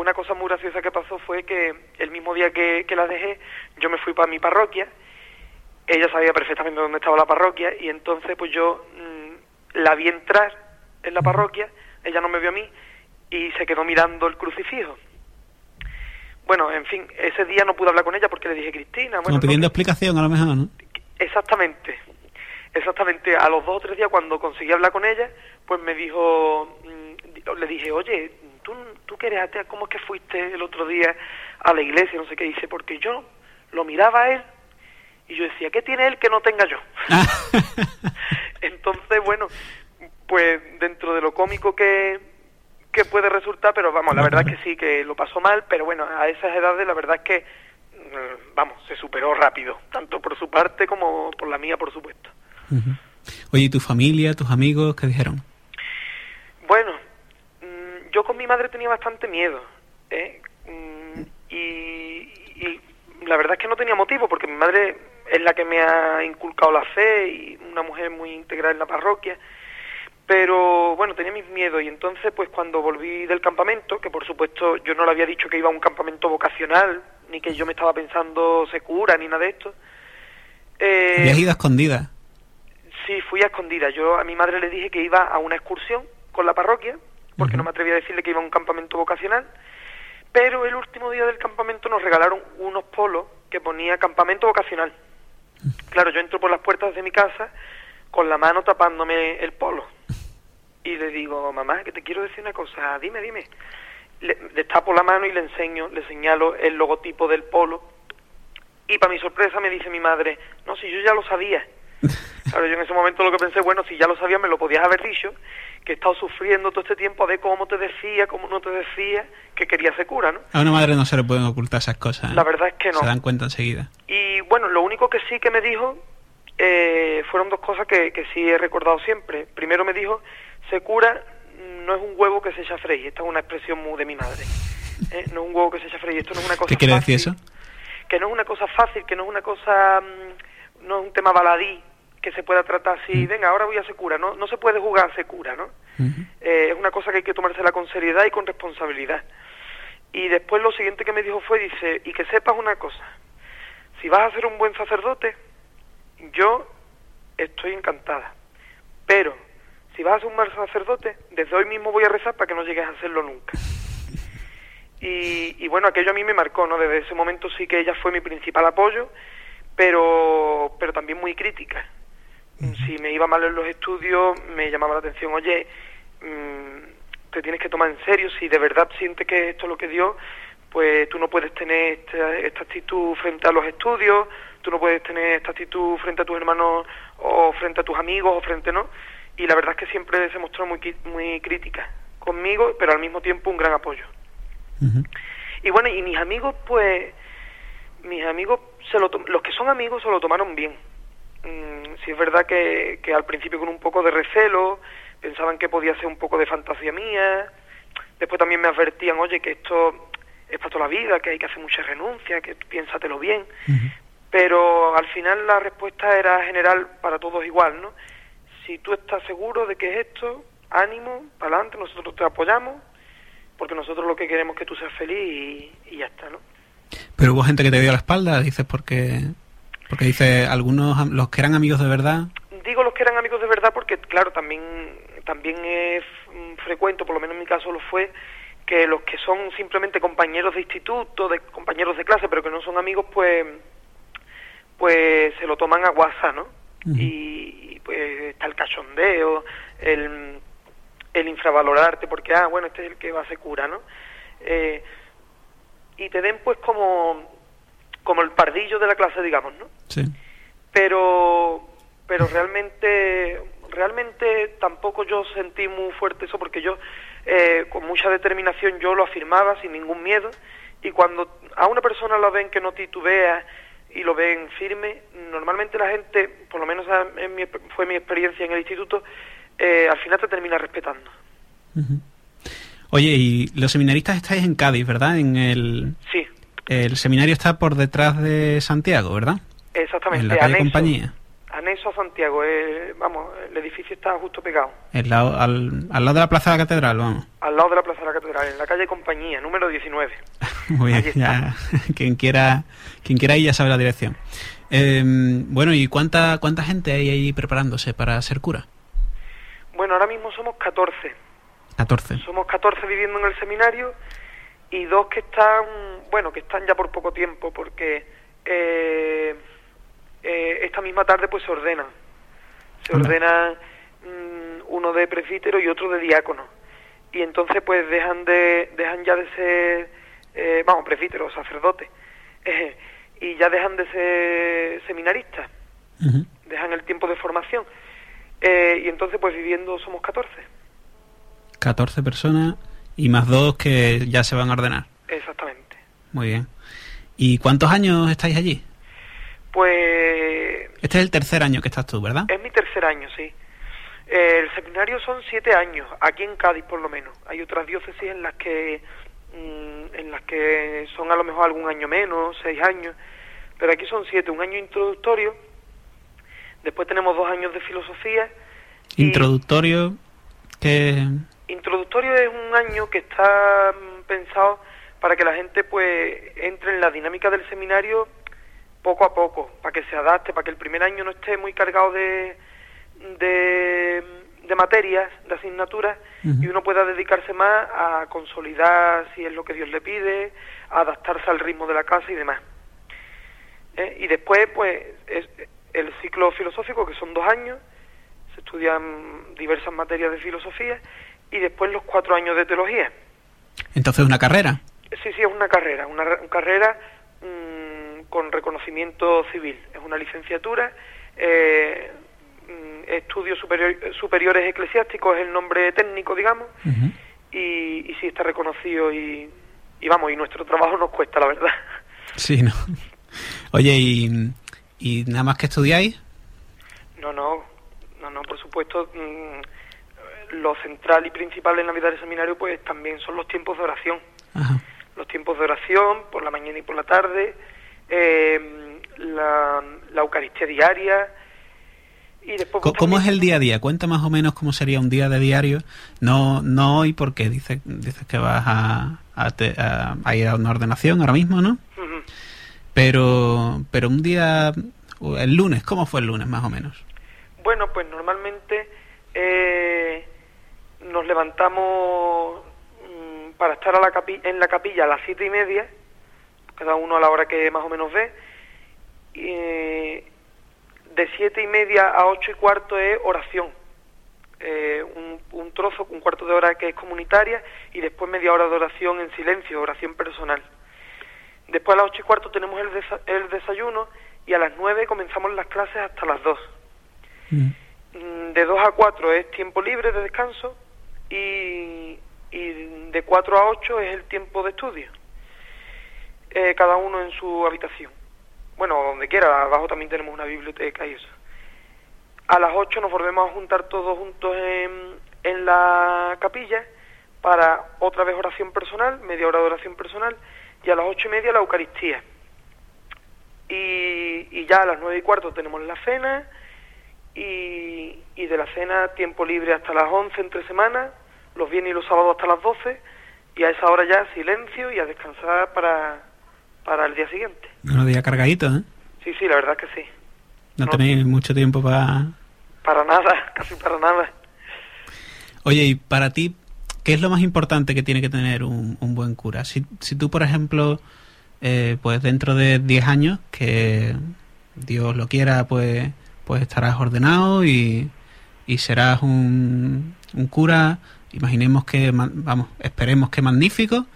Una cosa muy graciosa que pasó fue que el mismo día que, que la dejé, yo me fui para mi parroquia. Ella sabía perfectamente dónde estaba la parroquia y entonces pues yo mm, la vi entrar en la parroquia, ella no me vio a mí y se quedó mirando el crucifijo. Bueno, en fin, ese día no pude hablar con ella porque le dije, Cristina, bueno, Como pidiendo explicación a lo mejor, ¿no? Exactamente, exactamente. A los dos o tres días cuando conseguí hablar con ella, pues me dijo, mm, le dije, oye, tú, tú que eres atea, ¿cómo es que fuiste el otro día a la iglesia? No sé qué dice, porque yo lo miraba a él y yo decía, ¿qué tiene él que no tenga yo? Entonces, bueno, pues dentro de lo cómico que, que puede resultar, pero vamos, la verdad es que sí, que lo pasó mal, pero bueno, a esas edades la verdad es que, mm, vamos, se superó rápido, tanto por su parte como por la mía, por supuesto. Oye, ¿y tu familia, tus amigos, qué dijeron? Bueno, yo con mi madre tenía bastante miedo, ¿eh? Mm, y, y la verdad es que no tenía motivo, porque mi madre es la que me ha inculcado la fe y una mujer muy integral en la parroquia. Pero bueno, tenía mis miedos y entonces pues cuando volví del campamento, que por supuesto yo no le había dicho que iba a un campamento vocacional, ni que yo me estaba pensando se cura, ni nada de esto. eh, Habías ido a escondidas. Sí, fui a escondida. Yo a mi madre le dije que iba a una excursión con la parroquia, porque no me atrevía a decirle que iba a un campamento vocacional. Pero el último día del campamento nos regalaron unos polos que ponía campamento vocacional. Claro, yo entro por las puertas de mi casa con la mano tapándome el polo. Y le digo, mamá, que te quiero decir una cosa, dime, dime. Le, le tapo la mano y le enseño, le señalo el logotipo del polo. Y para mi sorpresa me dice mi madre, no, si yo ya lo sabía. Claro, yo en ese momento lo que pensé, bueno, si ya lo sabía me lo podías haber dicho, que he estado sufriendo todo este tiempo a ver cómo te decía, cómo no te decía, que quería ser cura, ¿no? A una madre no se le pueden ocultar esas cosas. ¿eh? La verdad es que no. Se dan cuenta enseguida. Y bueno, lo único que sí que me dijo eh, fueron dos cosas que, que sí he recordado siempre. Primero me dijo, se cura no es un huevo que se echa a freír. Esta es una expresión muy de mi madre. ¿eh? No es un huevo que se echa a freír. Esto no es una cosa ¿Qué quiere fácil. decir eso? Que no es una cosa fácil, que no es una cosa... mm, no es un tema baladí que se pueda tratar así, Mm. venga, ahora voy a ser cura. No, no se puede jugar a ser cura, ¿no? Eh, es una cosa que hay que tomársela con seriedad y con responsabilidad. Y después lo siguiente que me dijo fue, dice, y que sepas una cosa, si vas a ser un buen sacerdote, yo estoy encantada, pero si si vas a ser un mal sacerdote, desde hoy mismo voy a rezar para que no llegues a hacerlo nunca. Y, y bueno, aquello a mí me marcó, ¿no? Desde ese momento sí que ella fue mi principal apoyo, pero, pero también muy crítica. Si me iba mal en los estudios, me llamaba la atención, oye, mm, te tienes que tomar en serio, si de verdad sientes que esto es lo que dio, pues tú no puedes tener esta, esta actitud frente a los estudios, tú no puedes tener esta actitud frente a tus hermanos o frente a tus amigos o frente, ¿no? Y la verdad es que siempre se mostró muy, muy crítica conmigo, pero al mismo tiempo un gran apoyo. Y bueno, y mis amigos, pues, mis amigos, se lo los que son amigos se lo tomaron bien. Mm, sí es verdad que, que al principio con un poco de recelo, pensaban que podía ser un poco de fantasía mía. Después también me advertían, oye, que esto es para toda la vida, que hay que hacer mucha renuncia, que piénsatelo bien. Pero al final la respuesta era general para todos igual, ¿no? Si tú estás seguro de que es esto, ánimo, para adelante, nosotros te apoyamos, porque nosotros lo que queremos es que tú seas feliz y, y ya está, ¿no? Pero hubo gente que te dio la espalda, dices, porque porque dice algunos los que eran amigos de verdad. Digo los que eran amigos de verdad porque, claro, también, también es mm, frecuente, por lo menos en mi caso lo fue, que los que son simplemente compañeros de instituto, de compañeros de clase, pero que no son amigos, pues, pues se lo toman a guasa, ¿no? Y, y, pues está el cachondeo, el, el infravalorarte, porque, ah, bueno, este es el que va a ser cura, ¿no? Eh, y te den pues como, como el pardillo de la clase, digamos, ¿no? Sí. pero pero realmente realmente tampoco yo sentí muy fuerte eso porque yo eh, con mucha determinación yo lo afirmaba sin ningún miedo y cuando a una persona lo ven que no titubea y lo ven firme normalmente la gente por lo menos en mi, fue mi experiencia en el instituto eh, al final te termina respetando. Oye, y los seminaristas estáis en Cádiz, ¿verdad? En el, sí el seminario está por detrás de Santiago, ¿verdad? exactamente En la calle anexo, Compañía. anexo a Santiago eh, vamos el edificio está justo pegado El lado- al, al lado de la Plaza de la Catedral, vamos. al lado de la Plaza de la Catedral en la calle Compañía número 19 Muy bien, ya, quien quiera quien quiera ir ya sabe la dirección. Eh, bueno, ¿y cuánta cuánta gente hay ahí preparándose para ser cura? Bueno, ahora mismo somos 14. 14. Somos 14 viviendo en el seminario y dos que están, bueno, que están ya por poco tiempo porque eh, eh, esta misma tarde pues se ordenan. Se ordenan mm, uno de presbítero y otro de diácono. Y entonces pues dejan de dejan ya de ser, eh, vamos, presbítero o sacerdote. y ya dejan de ser seminaristas dejan el tiempo de formación. Eh, y entonces, pues viviendo somos 14. 14 personas y más dos que ya se van a ordenar. Exactamente. Muy bien. ¿Y cuántos años estáis allí? Pues Este es el tercer año que estás tú, ¿verdad? es mi tercer año, sí. El seminario son siete años, aquí en Cádiz por lo menos. Hay otras diócesis en las que mm, en las que son a lo mejor algún año menos, seis años, pero aquí son siete, un año introductorio, después tenemos dos años de filosofía. y- Introductorio que Introductorio es un año que está mm, pensado para que la gente pues entre en la dinámica del seminario poco a poco, para que se adapte, para que el primer año no esté muy cargado de, de, de materias, de asignaturas, y uno pueda dedicarse más a consolidar si es lo que Dios le pide, a adaptarse al ritmo de la casa y demás. ¿Eh? Y después, pues, es el ciclo filosófico, que son dos años, se estudian diversas materias de filosofía, y después los cuatro años de teología. entonces una carrera. Sí, sí, es una carrera, una, una carrera mm, con reconocimiento civil. Es una licenciatura, eh, mm, estudios superior- superiores eclesiásticos es el nombre técnico, digamos, y, y sí está reconocido y, y vamos, y nuestro trabajo nos cuesta, la verdad. Sí, ¿no? Oye, ¿y, y nada más que estudiáis? No, no, no, no, por supuesto, mm, lo central y principal en la vida del seminario pues también son los tiempos de oración. Ajá. los tiempos de oración por la mañana y por la tarde, eh, la, la Eucaristía diaria y después... Pues, ¿Cómo es el día a día? Cuenta más o menos cómo sería un día de diario. No no hoy porque dices dices que vas a, a, te- a- a ir a una ordenación ahora mismo, ¿no? Pero pero un día el lunes, ¿cómo fue el lunes más o menos? Bueno, pues normalmente eh, nos levantamos mm, para estar a la capi- en la capilla a las siete y media, cada uno a la hora que más o menos ve. Y, eh, de siete y media a ocho y cuarto es oración. Eh, un, un trozo, un cuarto de hora que es comunitaria y después media hora de oración en silencio, oración personal. Después a las ocho y cuarto tenemos el, desa- el desayuno y a las nueve comenzamos las clases hasta las dos. Mm. Mm, De 2 a 4 es tiempo libre de descanso y, de 4 a 8 es el tiempo de estudio. Eh, cada uno en su habitación. Bueno, donde quiera, abajo también tenemos una biblioteca y eso. A las 8 nos volvemos a juntar todos juntos en, en la capilla para otra vez oración personal, media hora de oración personal, y a las ocho y media la Eucaristía. Y, y ya a las nueve y cuarto tenemos la cena, y, y de la cena tiempo libre hasta las 11 entre semanas, los viernes y los sábados hasta las 12 y a esa hora ya silencio y a descansar para, para el día siguiente. Unos días cargaditos, ¿eh? Sí, sí, la verdad que sí. No, No. tenéis mucho tiempo para... Para nada, casi para nada. Oye, y para ti, ¿qué es lo más importante que tiene que tener un, un buen cura? Si, si tú, por ejemplo, eh, pues dentro de 10 años, que Dios lo quiera, pues, pues estarás ordenado y, y serás un, un cura, imaginemos que, vamos, esperemos que magnífico,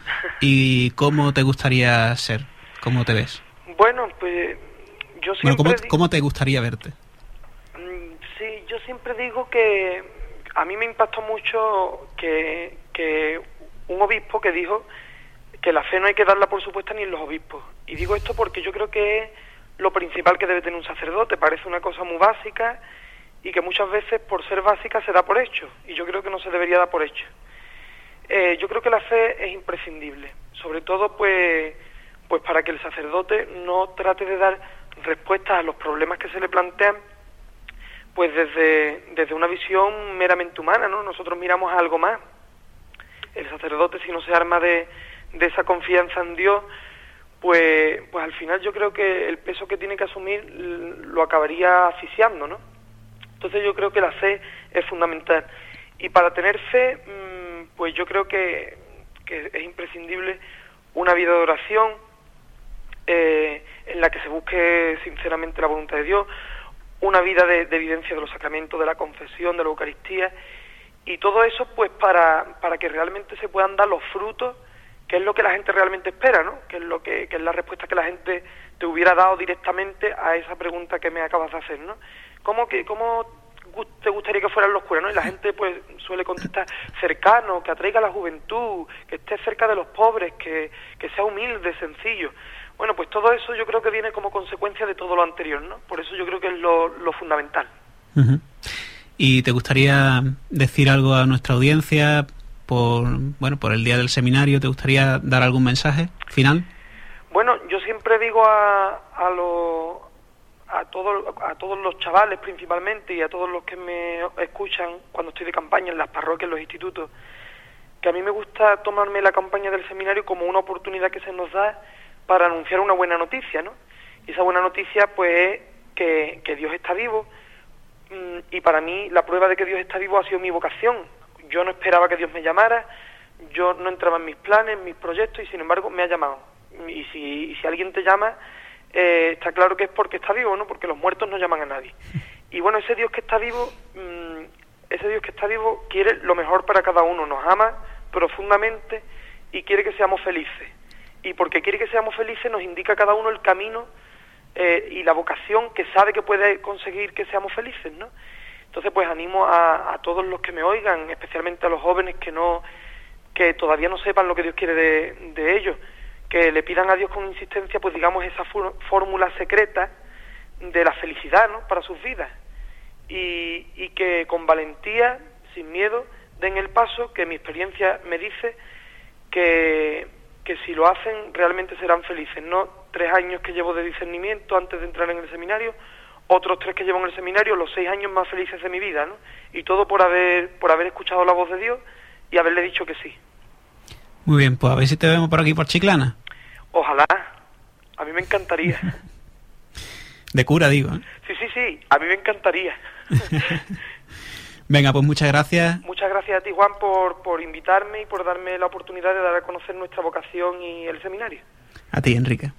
y cómo te gustaría ser, cómo te ves. Bueno, pues yo Bueno, siempre... ¿cómo, di- cómo te gustaría verte? Mm, Sí, yo siempre digo que a mí me impactó mucho que, que un obispo que dijo que la fe no hay que darla por supuesta ni en los obispos. Y digo esto porque yo creo que es lo principal que debe tener un sacerdote. Parece una cosa muy básica y que muchas veces por ser básica se da por hecho. Y yo creo que no se debería dar por hecho. Eh, yo creo que la fe es imprescindible, sobre todo pues, pues para que el sacerdote no trate de dar respuestas a los problemas que se le plantean pues desde, desde una visión meramente humana, ¿no? Nosotros miramos a algo más. El sacerdote, si no se arma de, de esa confianza en Dios, pues, pues al final yo creo que el peso que tiene que asumir lo acabaría asfixiando, ¿no? Entonces yo creo que la fe es fundamental. Y para tener fe, mm, pues yo creo que, que es imprescindible una vida de oración, eh, en la que se busque sinceramente la voluntad de Dios, una vida de, de evidencia de los sacramentos, de la confesión, de la Eucaristía, y todo eso pues para, para que realmente se puedan dar los frutos, que es lo que la gente realmente espera, ¿no? Que es, lo que, que es la respuesta que la gente te hubiera dado directamente a esa pregunta que me acabas de hacer, ¿no? ¿Cómo, que, cómo te gustaría que fueran los curas, no? Y la gente pues suele contestar cercano, que atraiga a la juventud, que esté cerca de los pobres, que, que sea humilde, sencillo. Bueno, pues todo eso yo creo que viene como consecuencia de todo lo anterior, ¿no? Por eso yo creo que es lo, lo fundamental. ¿Y te gustaría decir algo a nuestra audiencia por bueno por el día del seminario? ¿Te gustaría dar algún mensaje final? Bueno, yo siempre digo a, a, los- a, todos, a todos los chavales principalmente y a todos los que me escuchan cuando estoy de campaña en las parroquias, en los institutos, que a mí me gusta tomarme la campaña del seminario como una oportunidad que se nos da para anunciar una buena noticia, ¿no? Y esa buena noticia, pues, es que, que Dios está vivo, Mm, y para mí la prueba de que Dios está vivo ha sido mi vocación. Yo no esperaba que Dios me llamara, yo no entraba en mis planes, en mis proyectos, y sin embargo me ha llamado. Y si, y si alguien te llama, eh, está claro que es porque está vivo, ¿no? Porque los muertos no llaman a nadie. Y bueno, ese Dios que está vivo, mm, ese Dios que está vivo quiere lo mejor para cada uno, nos ama profundamente y quiere que seamos felices. Y porque quiere que seamos felices nos indica cada uno el camino eh, y la vocación que sabe que puede conseguir que seamos felices, ¿no? Entonces, pues animo a, a todos los que me oigan, especialmente a los jóvenes que no, que todavía no sepan lo que Dios quiere de, de ellos, que le pidan a Dios con insistencia, pues digamos esa fórmula secreta de la felicidad, ¿no? Para sus vidas y, y que con valentía, sin miedo, den el paso, que mi experiencia me dice que, que si lo hacen realmente serán felices, no tres años que llevo de discernimiento antes de entrar en el seminario, otros tres que llevo en el seminario, los seis años más felices de mi vida, ¿no? Y todo por haber, por haber escuchado la voz de Dios y haberle dicho que sí. Muy bien, pues a ver si te vemos por aquí por Chiclana. Ojalá, a mí me encantaría. De cura, digo. ¿eh? Sí, sí, sí, a mí me encantaría. Venga, pues muchas gracias. Muchas gracias a ti, Juan, por, por invitarme y por darme la oportunidad de dar a conocer nuestra vocación y el seminario. A ti, Enrique.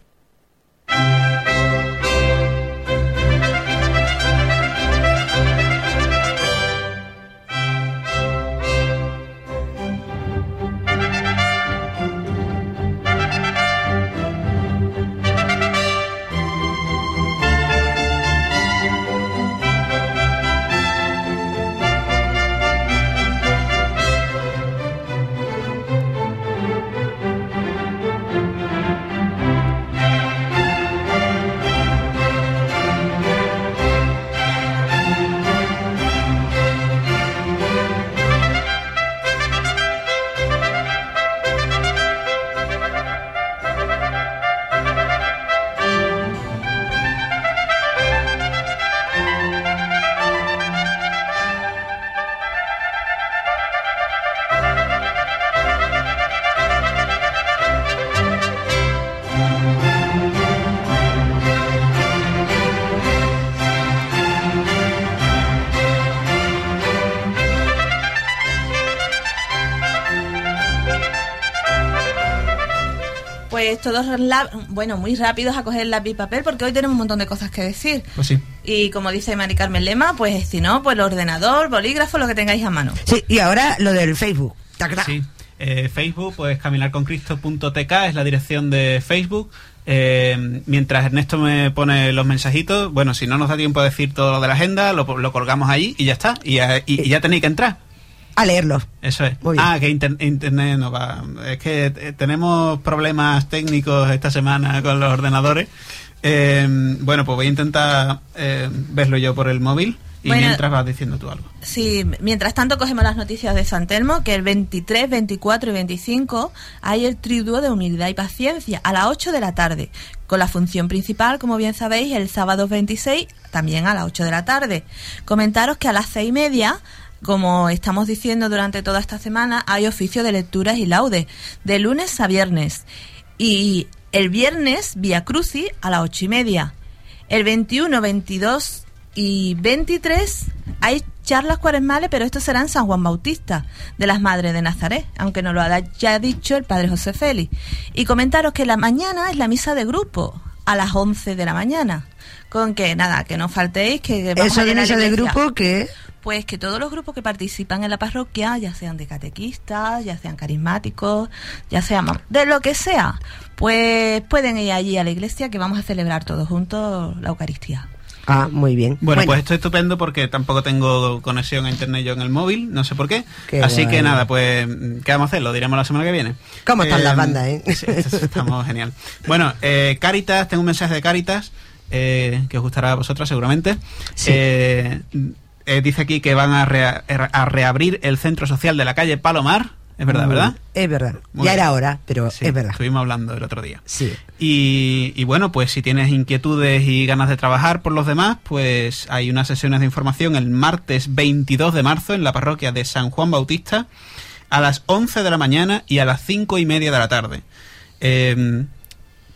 Todos, bueno, muy rápidos a coger el lápiz y papel porque hoy tenemos un montón de cosas que decir. Pues sí. Y como dice Mari Carmen Lema, pues si no, pues el ordenador, bolígrafo, lo que tengáis a mano. Sí, y ahora lo del Facebook. Sí. Eh, Facebook, pues caminarconcristo.tk es la dirección de Facebook. Eh, mientras Ernesto me pone los mensajitos, bueno, si no nos da tiempo a decir todo lo de la agenda, lo, lo colgamos allí y ya está. Y, ya- y- y ya tenéis que entrar. A leerlo. Eso es. Muy bien. Ah, que inter- internet no va. Es que eh, tenemos problemas técnicos esta semana con los ordenadores. Eh, bueno, pues voy a intentar eh, verlo yo por el móvil y Bueno. mientras vas diciendo tú algo. Sí, mientras tanto cogemos las noticias de San Telmo, que el 23, 24 y 25 hay el triduo de humildad y paciencia a las 8 de la tarde, con la función principal, como bien sabéis, el sábado 26, también a las 8 de la tarde. Comentaros que a las 6 y media, como estamos diciendo durante toda esta semana, hay oficio de lecturas y laudes, de lunes a viernes. Y el viernes, vía Cruci, a las 8 y media. El 21, 22 y 23 hay charlas cuaresmales, pero esto será en San Juan Bautista, de las Madres de Nazaret, aunque nos lo haya dicho el Padre José Félix. Y comentaros que la mañana es la misa de grupo, a las 11 de la mañana. Con que nada, que no faltéis, que vamos Eso a de misa de grupo que... Pues que todos los grupos que participan en la parroquia, ya sean de catequistas, ya sean carismáticos, ya sean de lo que sea, pues pueden ir allí a la iglesia que vamos a celebrar todos juntos la Eucaristía. Ah, muy bien. Bueno, pues esto es estupendo porque tampoco tengo conexión a internet yo en el móvil, no sé por qué. Qué Así guay. que nada, pues, ¿qué vamos a hacer? Lo diremos la semana que viene. ¿Cómo están las bandas, eh? sí, estamos genial. Bueno, eh, Caritas, tengo un mensaje de Caritas eh, que os gustará a vosotras seguramente. Sí. Eh, dice aquí que van a, rea- a reabrir el centro social de la calle Palomar. Es verdad, ¿verdad? Es verdad. Muy ya bien. era hora, pero Sí, es verdad. Estuvimos hablando el otro día. Sí. Y, y bueno, pues si tienes inquietudes y ganas de trabajar por los demás, pues hay unas sesiones de información el martes 22 de marzo en la parroquia de San Juan Bautista a las 11 de la mañana y a las 5 y media de la tarde. Eh,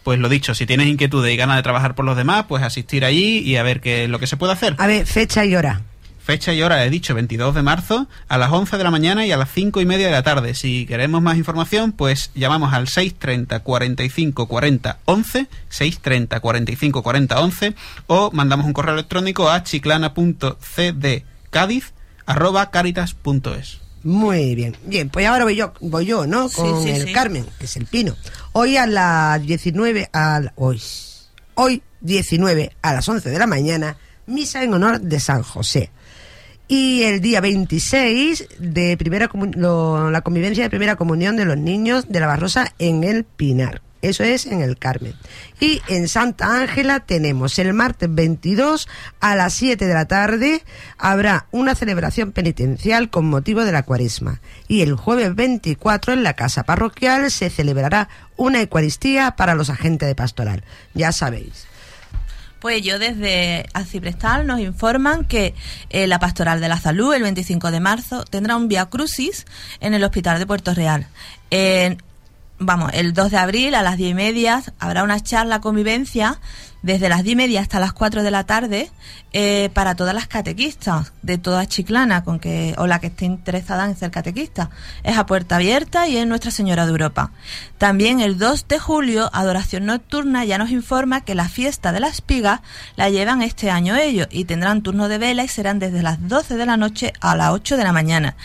pues lo dicho, si tienes inquietudes y ganas de trabajar por los demás, pues asistir allí y a ver qué es lo que se puede hacer. A ver, fecha y hora. Fecha y hora, he dicho, 22 de marzo, a las 11 de la mañana y a las 5 y media de la tarde. Si queremos más información, pues llamamos al 630 45 40 11, 630 45 40 11, o mandamos un correo electrónico a chiclana.cdcadiz arroba caritas.es. Muy bien. Bien, pues ahora voy yo, voy yo, ¿no? Sí, Con sí, el sí. Carmen, que es el Pino. Hoy a las 19, al, hoy, hoy 19 a las 11 de la mañana, misa en honor de San José. Y el día 26 de primera lo- la convivencia de primera comunión de los niños de la Barrosa en el Pinar. Eso es en el Carmen. Y en Santa Ángela tenemos el martes 22 a las 7 de la tarde habrá una celebración penitencial con motivo de la cuaresma. Y el jueves 24 en la casa parroquial se celebrará una Eucaristía para los agentes de pastoral. Ya sabéis. Pues yo desde Aciprestal nos informan que eh, la Pastoral de la Salud el 25 de marzo tendrá un Via Crucis en el Hospital de Puerto Real. Vamos, el 2 de abril a las 10 y media habrá una charla convivencia desde las 10 y media hasta las 4 de la tarde eh, para todas las catequistas de toda Chiclana con que, o la que esté interesada en ser catequista. Es a puerta abierta y en Nuestra Señora de Europa. También el 2 de julio, Adoración Nocturna ya nos informa que la fiesta de la espiga la llevan este año ellos y tendrán turno de vela y serán desde las 12 de la noche a las 8 de la mañana.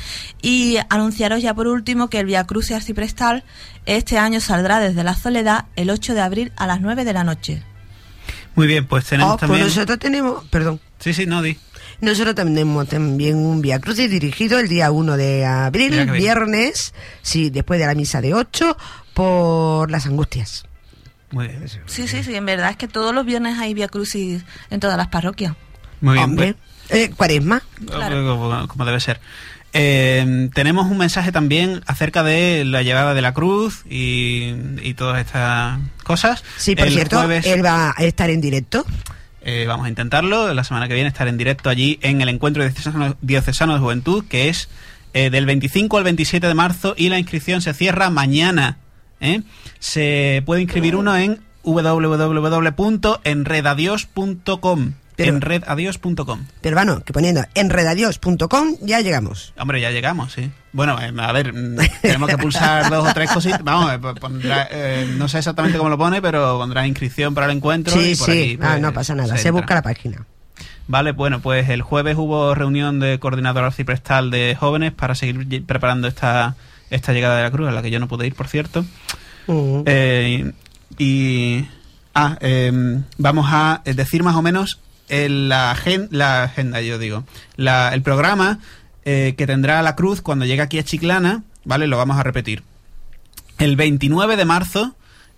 Y anunciaros ya por último que el Via Cruz Arciprestal este año saldrá desde la Soledad el 8 de abril a las 9 de la noche. Muy bien, pues tenemos Oh, pues también... nosotros tenemos, perdón, Sí, sí, no, di. nosotros tenemos también un Via Crucis dirigido el día 1 de abril, viernes, sí, después de la misa de 8, por las angustias. Muy bien. Sí, sí, sí, en verdad es que todos los viernes hay Via Crucis en todas las parroquias. Muy bien. Hombre, eh, cuaresma. Claro. como, como debe ser. Eh, tenemos un mensaje también acerca de la llegada de la cruz y, y todas estas cosas. Sí, por El cierto, jueves, él va a estar en directo. eh, vamos a intentarlo. La semana que viene estar en directo allí en el encuentro diocesano, diocesano de juventud, que es eh, del 25 al 27 de marzo y la inscripción se cierra mañana. ¿eh? Se puede inscribir uno en www.enredadios.com. Enredadios.com. Pero bueno, que poniendo enredadios.com ya llegamos. Hombre, ya llegamos, sí. Bueno, eh, a ver, mm, tenemos que pulsar dos o tres cositas. Vamos, eh, pues pondrá, eh, no sé exactamente cómo lo pone, pero pondrá inscripción para el encuentro. Sí, y por sí, aquí, ah, pues, no pasa nada, se, busca la página. Vale, bueno, pues el jueves hubo reunión de coordinador arciprestal de jóvenes para seguir preparando esta, esta llegada de la cruz, a la que yo no pude ir, por cierto. Y. Ah, eh, vamos a decir más o menos la agenda, yo digo. La- el programa eh, que tendrá la cruz cuando llegue aquí a Chiclana, ¿vale? Lo vamos a repetir. El 29 de marzo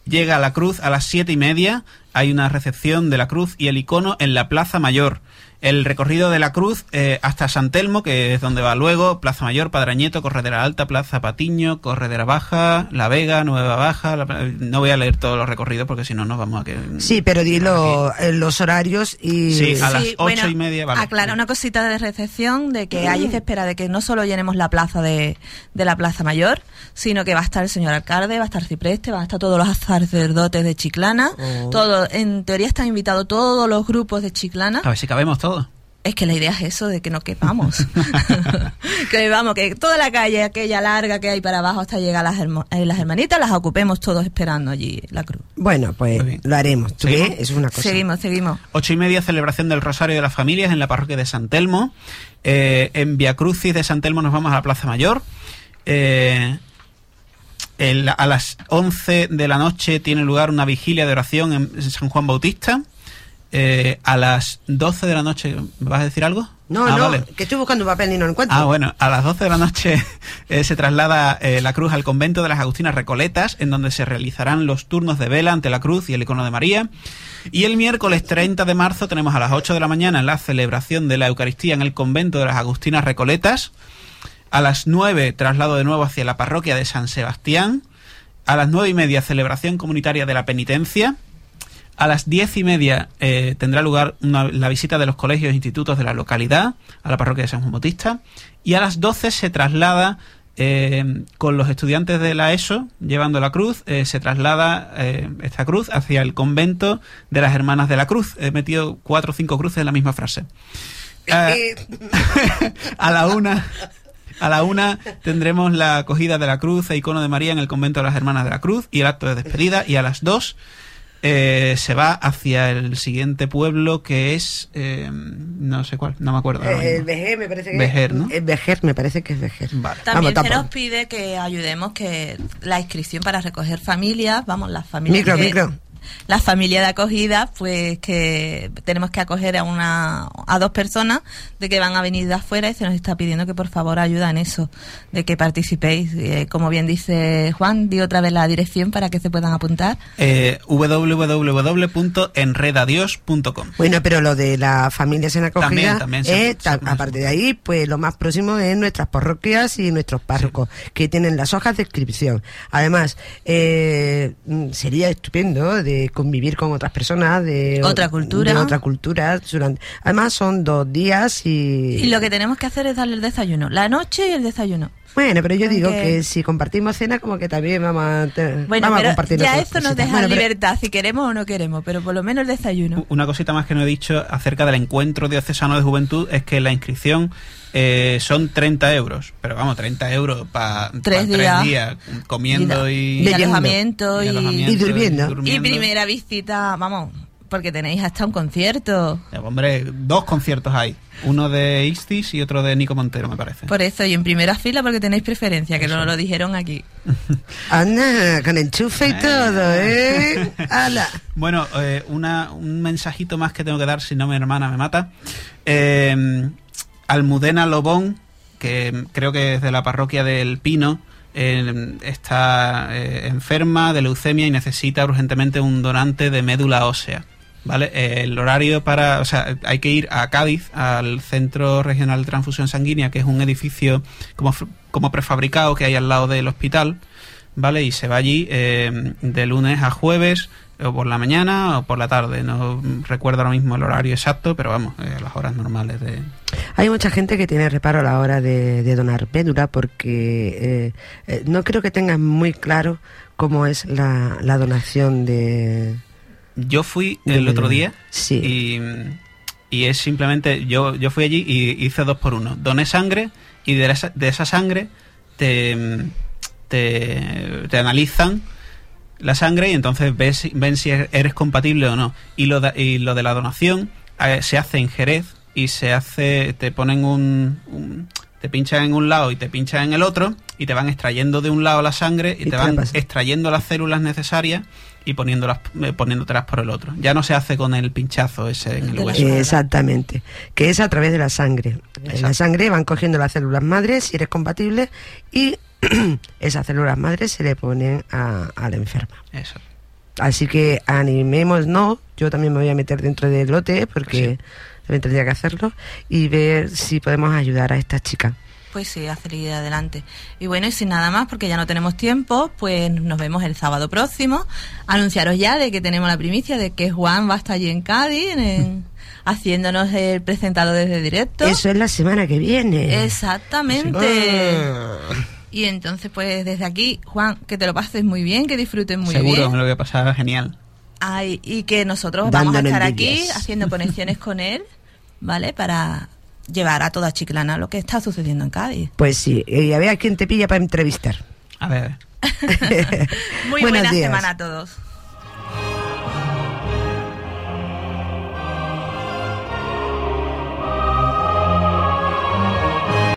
llega la cruz a las siete y media. Hay una recepción de la cruz y el icono en la Plaza Mayor. El recorrido de la cruz eh, hasta San Telmo, que es donde va luego, Plaza Mayor, Padrañeto, Corredera Alta, Plaza Patiño, Corredera Baja, La Vega, Nueva Baja. La- no voy a leer todos los recorridos porque si no nos vamos a que. Sí, pero dilo eh, los horarios y... Sí, a las Sí, ocho y media, vale. Aclara una cosita de recepción de que allí se espera de que no solo llenemos la plaza de, de la Plaza Mayor, sino que va a estar el señor alcalde, va a estar Cipreste, van a estar todos los sacerdotes de Chiclana, Oh. todo, en teoría están invitados todos los grupos de Chiclana. A ver si cabemos todos. Es que la idea es eso, de que no quepamos. que vamos, que toda la calle, aquella larga que hay para abajo hasta llegar a las, hermo- eh, las hermanitas, las ocupemos todos esperando allí la cruz. Bueno, pues lo haremos. ¿Tú. Eso es una cosa. Seguimos, seguimos. Ocho y media, celebración del Rosario de las Familias en la parroquia de San Telmo. Eh, en Via Crucis de San Telmo nos vamos a la Plaza Mayor. Eh, el- a las 11 de la noche tiene lugar una vigilia de oración en San Juan Bautista. Eh, a las 12 de la noche, ¿me vas a decir algo? No, Ah, no, vale. que estoy buscando un papel y no lo encuentro. Ah, bueno, a las 12 de la noche eh, se traslada eh, la cruz al convento de las Agustinas Recoletas, en donde se realizarán los turnos de vela ante la cruz y el icono de María. Y el miércoles 30 de marzo tenemos a las 8 de la mañana la celebración de la Eucaristía en el convento de las Agustinas Recoletas. A las 9 traslado de nuevo hacia la parroquia de San Sebastián. A las 9 y media celebración comunitaria de la penitencia. A las diez y media eh, tendrá lugar una- la visita de los colegios e institutos de la localidad a la parroquia de San Juan Bautista. Y a las 12 se traslada eh, con los estudiantes de la ESO, llevando la cruz, eh, se traslada eh, esta cruz hacia el convento de las Hermanas de la Cruz. He metido cuatro o cinco cruces en la misma frase. Eh, a la una. A la una tendremos la acogida de la cruz e icono de María en el convento de las Hermanas de la Cruz y el acto de despedida. Y a las dos eh, se va hacia el siguiente pueblo que es. eh, no sé cuál, no me acuerdo. ahora Eh, el. Vejer me parece que Vejer, ¿no? El Vejer me parece que es Vejer. Vale. También Vamos, se nos pide que ayudemos que la inscripción para recoger familias, vamos, las familias Micro, que- micro. La familia de acogida, pues que tenemos que acoger a una a dos personas de que van a venir de afuera y se nos está pidiendo que por favor ayuda en eso, de que participéis. Eh, como bien dice Juan, di otra vez la dirección para que se puedan apuntar. Eh, www.enredadios.com Bueno, pero lo de las familias en acogida, También, también se- eh, se aparte de ahí, pues lo más próximo es nuestras parroquias y nuestros párrocos, que tienen las hojas de inscripción. Además, eh, mm, sería estupendo de convivir con otras personas de Otra cultura. de otra cultura. durante- además, son dos días y... Y lo que tenemos que hacer es darle el desayuno, la noche y el desayuno. Bueno, pero yo digo que si compartimos cena, como que también vamos a, te- Bueno, vamos a pero compartir ya esto nos deja Bueno, pero- libertad, si queremos o no queremos, pero por lo menos el desayuno. Una cosita más que no he dicho acerca del encuentro diocesano de juventud es que la inscripción eh, son 30 euros. Pero vamos, 30 euros para Tres días. comiendo y, alojamiento y, alojamiento Y durmiendo. y primera visita, vamos, porque tenéis hasta un concierto. Eh, Hombre, dos conciertos hay. Uno de Istis y otro de Nico Montero, me parece. Por eso, y en primera fila porque tenéis preferencia, que Eso. no lo dijeron aquí. Anda, con enchufe y todo, ¿eh? Ala. Bueno, eh, una, un mensajito más que tengo que dar si no mi hermana me mata. Eh, Almudena Lobón, que creo que es de la parroquia del Pino, eh, está eh, enferma de leucemia y necesita urgentemente un donante de médula ósea. ¿Vale? El horario para. O sea, hay que ir a Cádiz, al Centro Regional de Transfusión Sanguínea, que es un edificio como, como prefabricado que hay al lado del hospital. ¿vale? Y se va allí eh, de lunes a jueves, o por la mañana o por la tarde. No recuerdo ahora mismo el horario exacto, pero vamos, las horas normales de... Hay mucha gente que tiene reparo a la hora de, de donar médula porque eh, eh, no creo que tengan muy claro cómo es la, la donación de... Yo fui de el médula. otro día Sí. y, y es simplemente, yo, yo fui allí y hice dos por uno. Doné sangre y de esa, de esa sangre te, te, te analizan la sangre y entonces ves, ven si eres compatible o no. Y lo de, y lo de la donación eh, se hace en Jerez y se hace, te ponen un, un- te pinchan en un lado y te pinchan en el otro y te van extrayendo de un lado la sangre y, te te van extrayendo las células necesarias y poniéndolas, eh, poniéndotelas por el otro. Ya no se hace con el pinchazo ese en el la hueso. Exactamente, que es a través de la sangre. En la sangre van cogiendo las células madres si eres compatible y esas células madres se le ponen a, a la enferma. Eso. Así que animémonos, yo también me voy a meter dentro del lote porque también tendría que hacerlo y ver si podemos ayudar a esta chica. Pues sí, a seguir adelante. Y bueno, y sin nada más, porque ya no tenemos tiempo, pues nos vemos el sábado próximo. Anunciaros ya de que tenemos la primicia de que Juan va a estar allí en Cádiz, en- haciéndonos el presentado desde directo. Eso es la semana que viene. Exactamente. Ah. Y entonces, pues desde aquí, Juan, que te lo pases muy bien, que disfrutes muy Seguro, bien. me lo voy a pasar genial. Ay, y que nosotros vamos a estar aquí haciendo conexiones con él, ¿vale? Para llevar a toda Chiclana lo que está sucediendo en Cádiz. Pues sí, y a ver a quién te pilla para entrevistar. A ver. Muy buena días. semana a todos.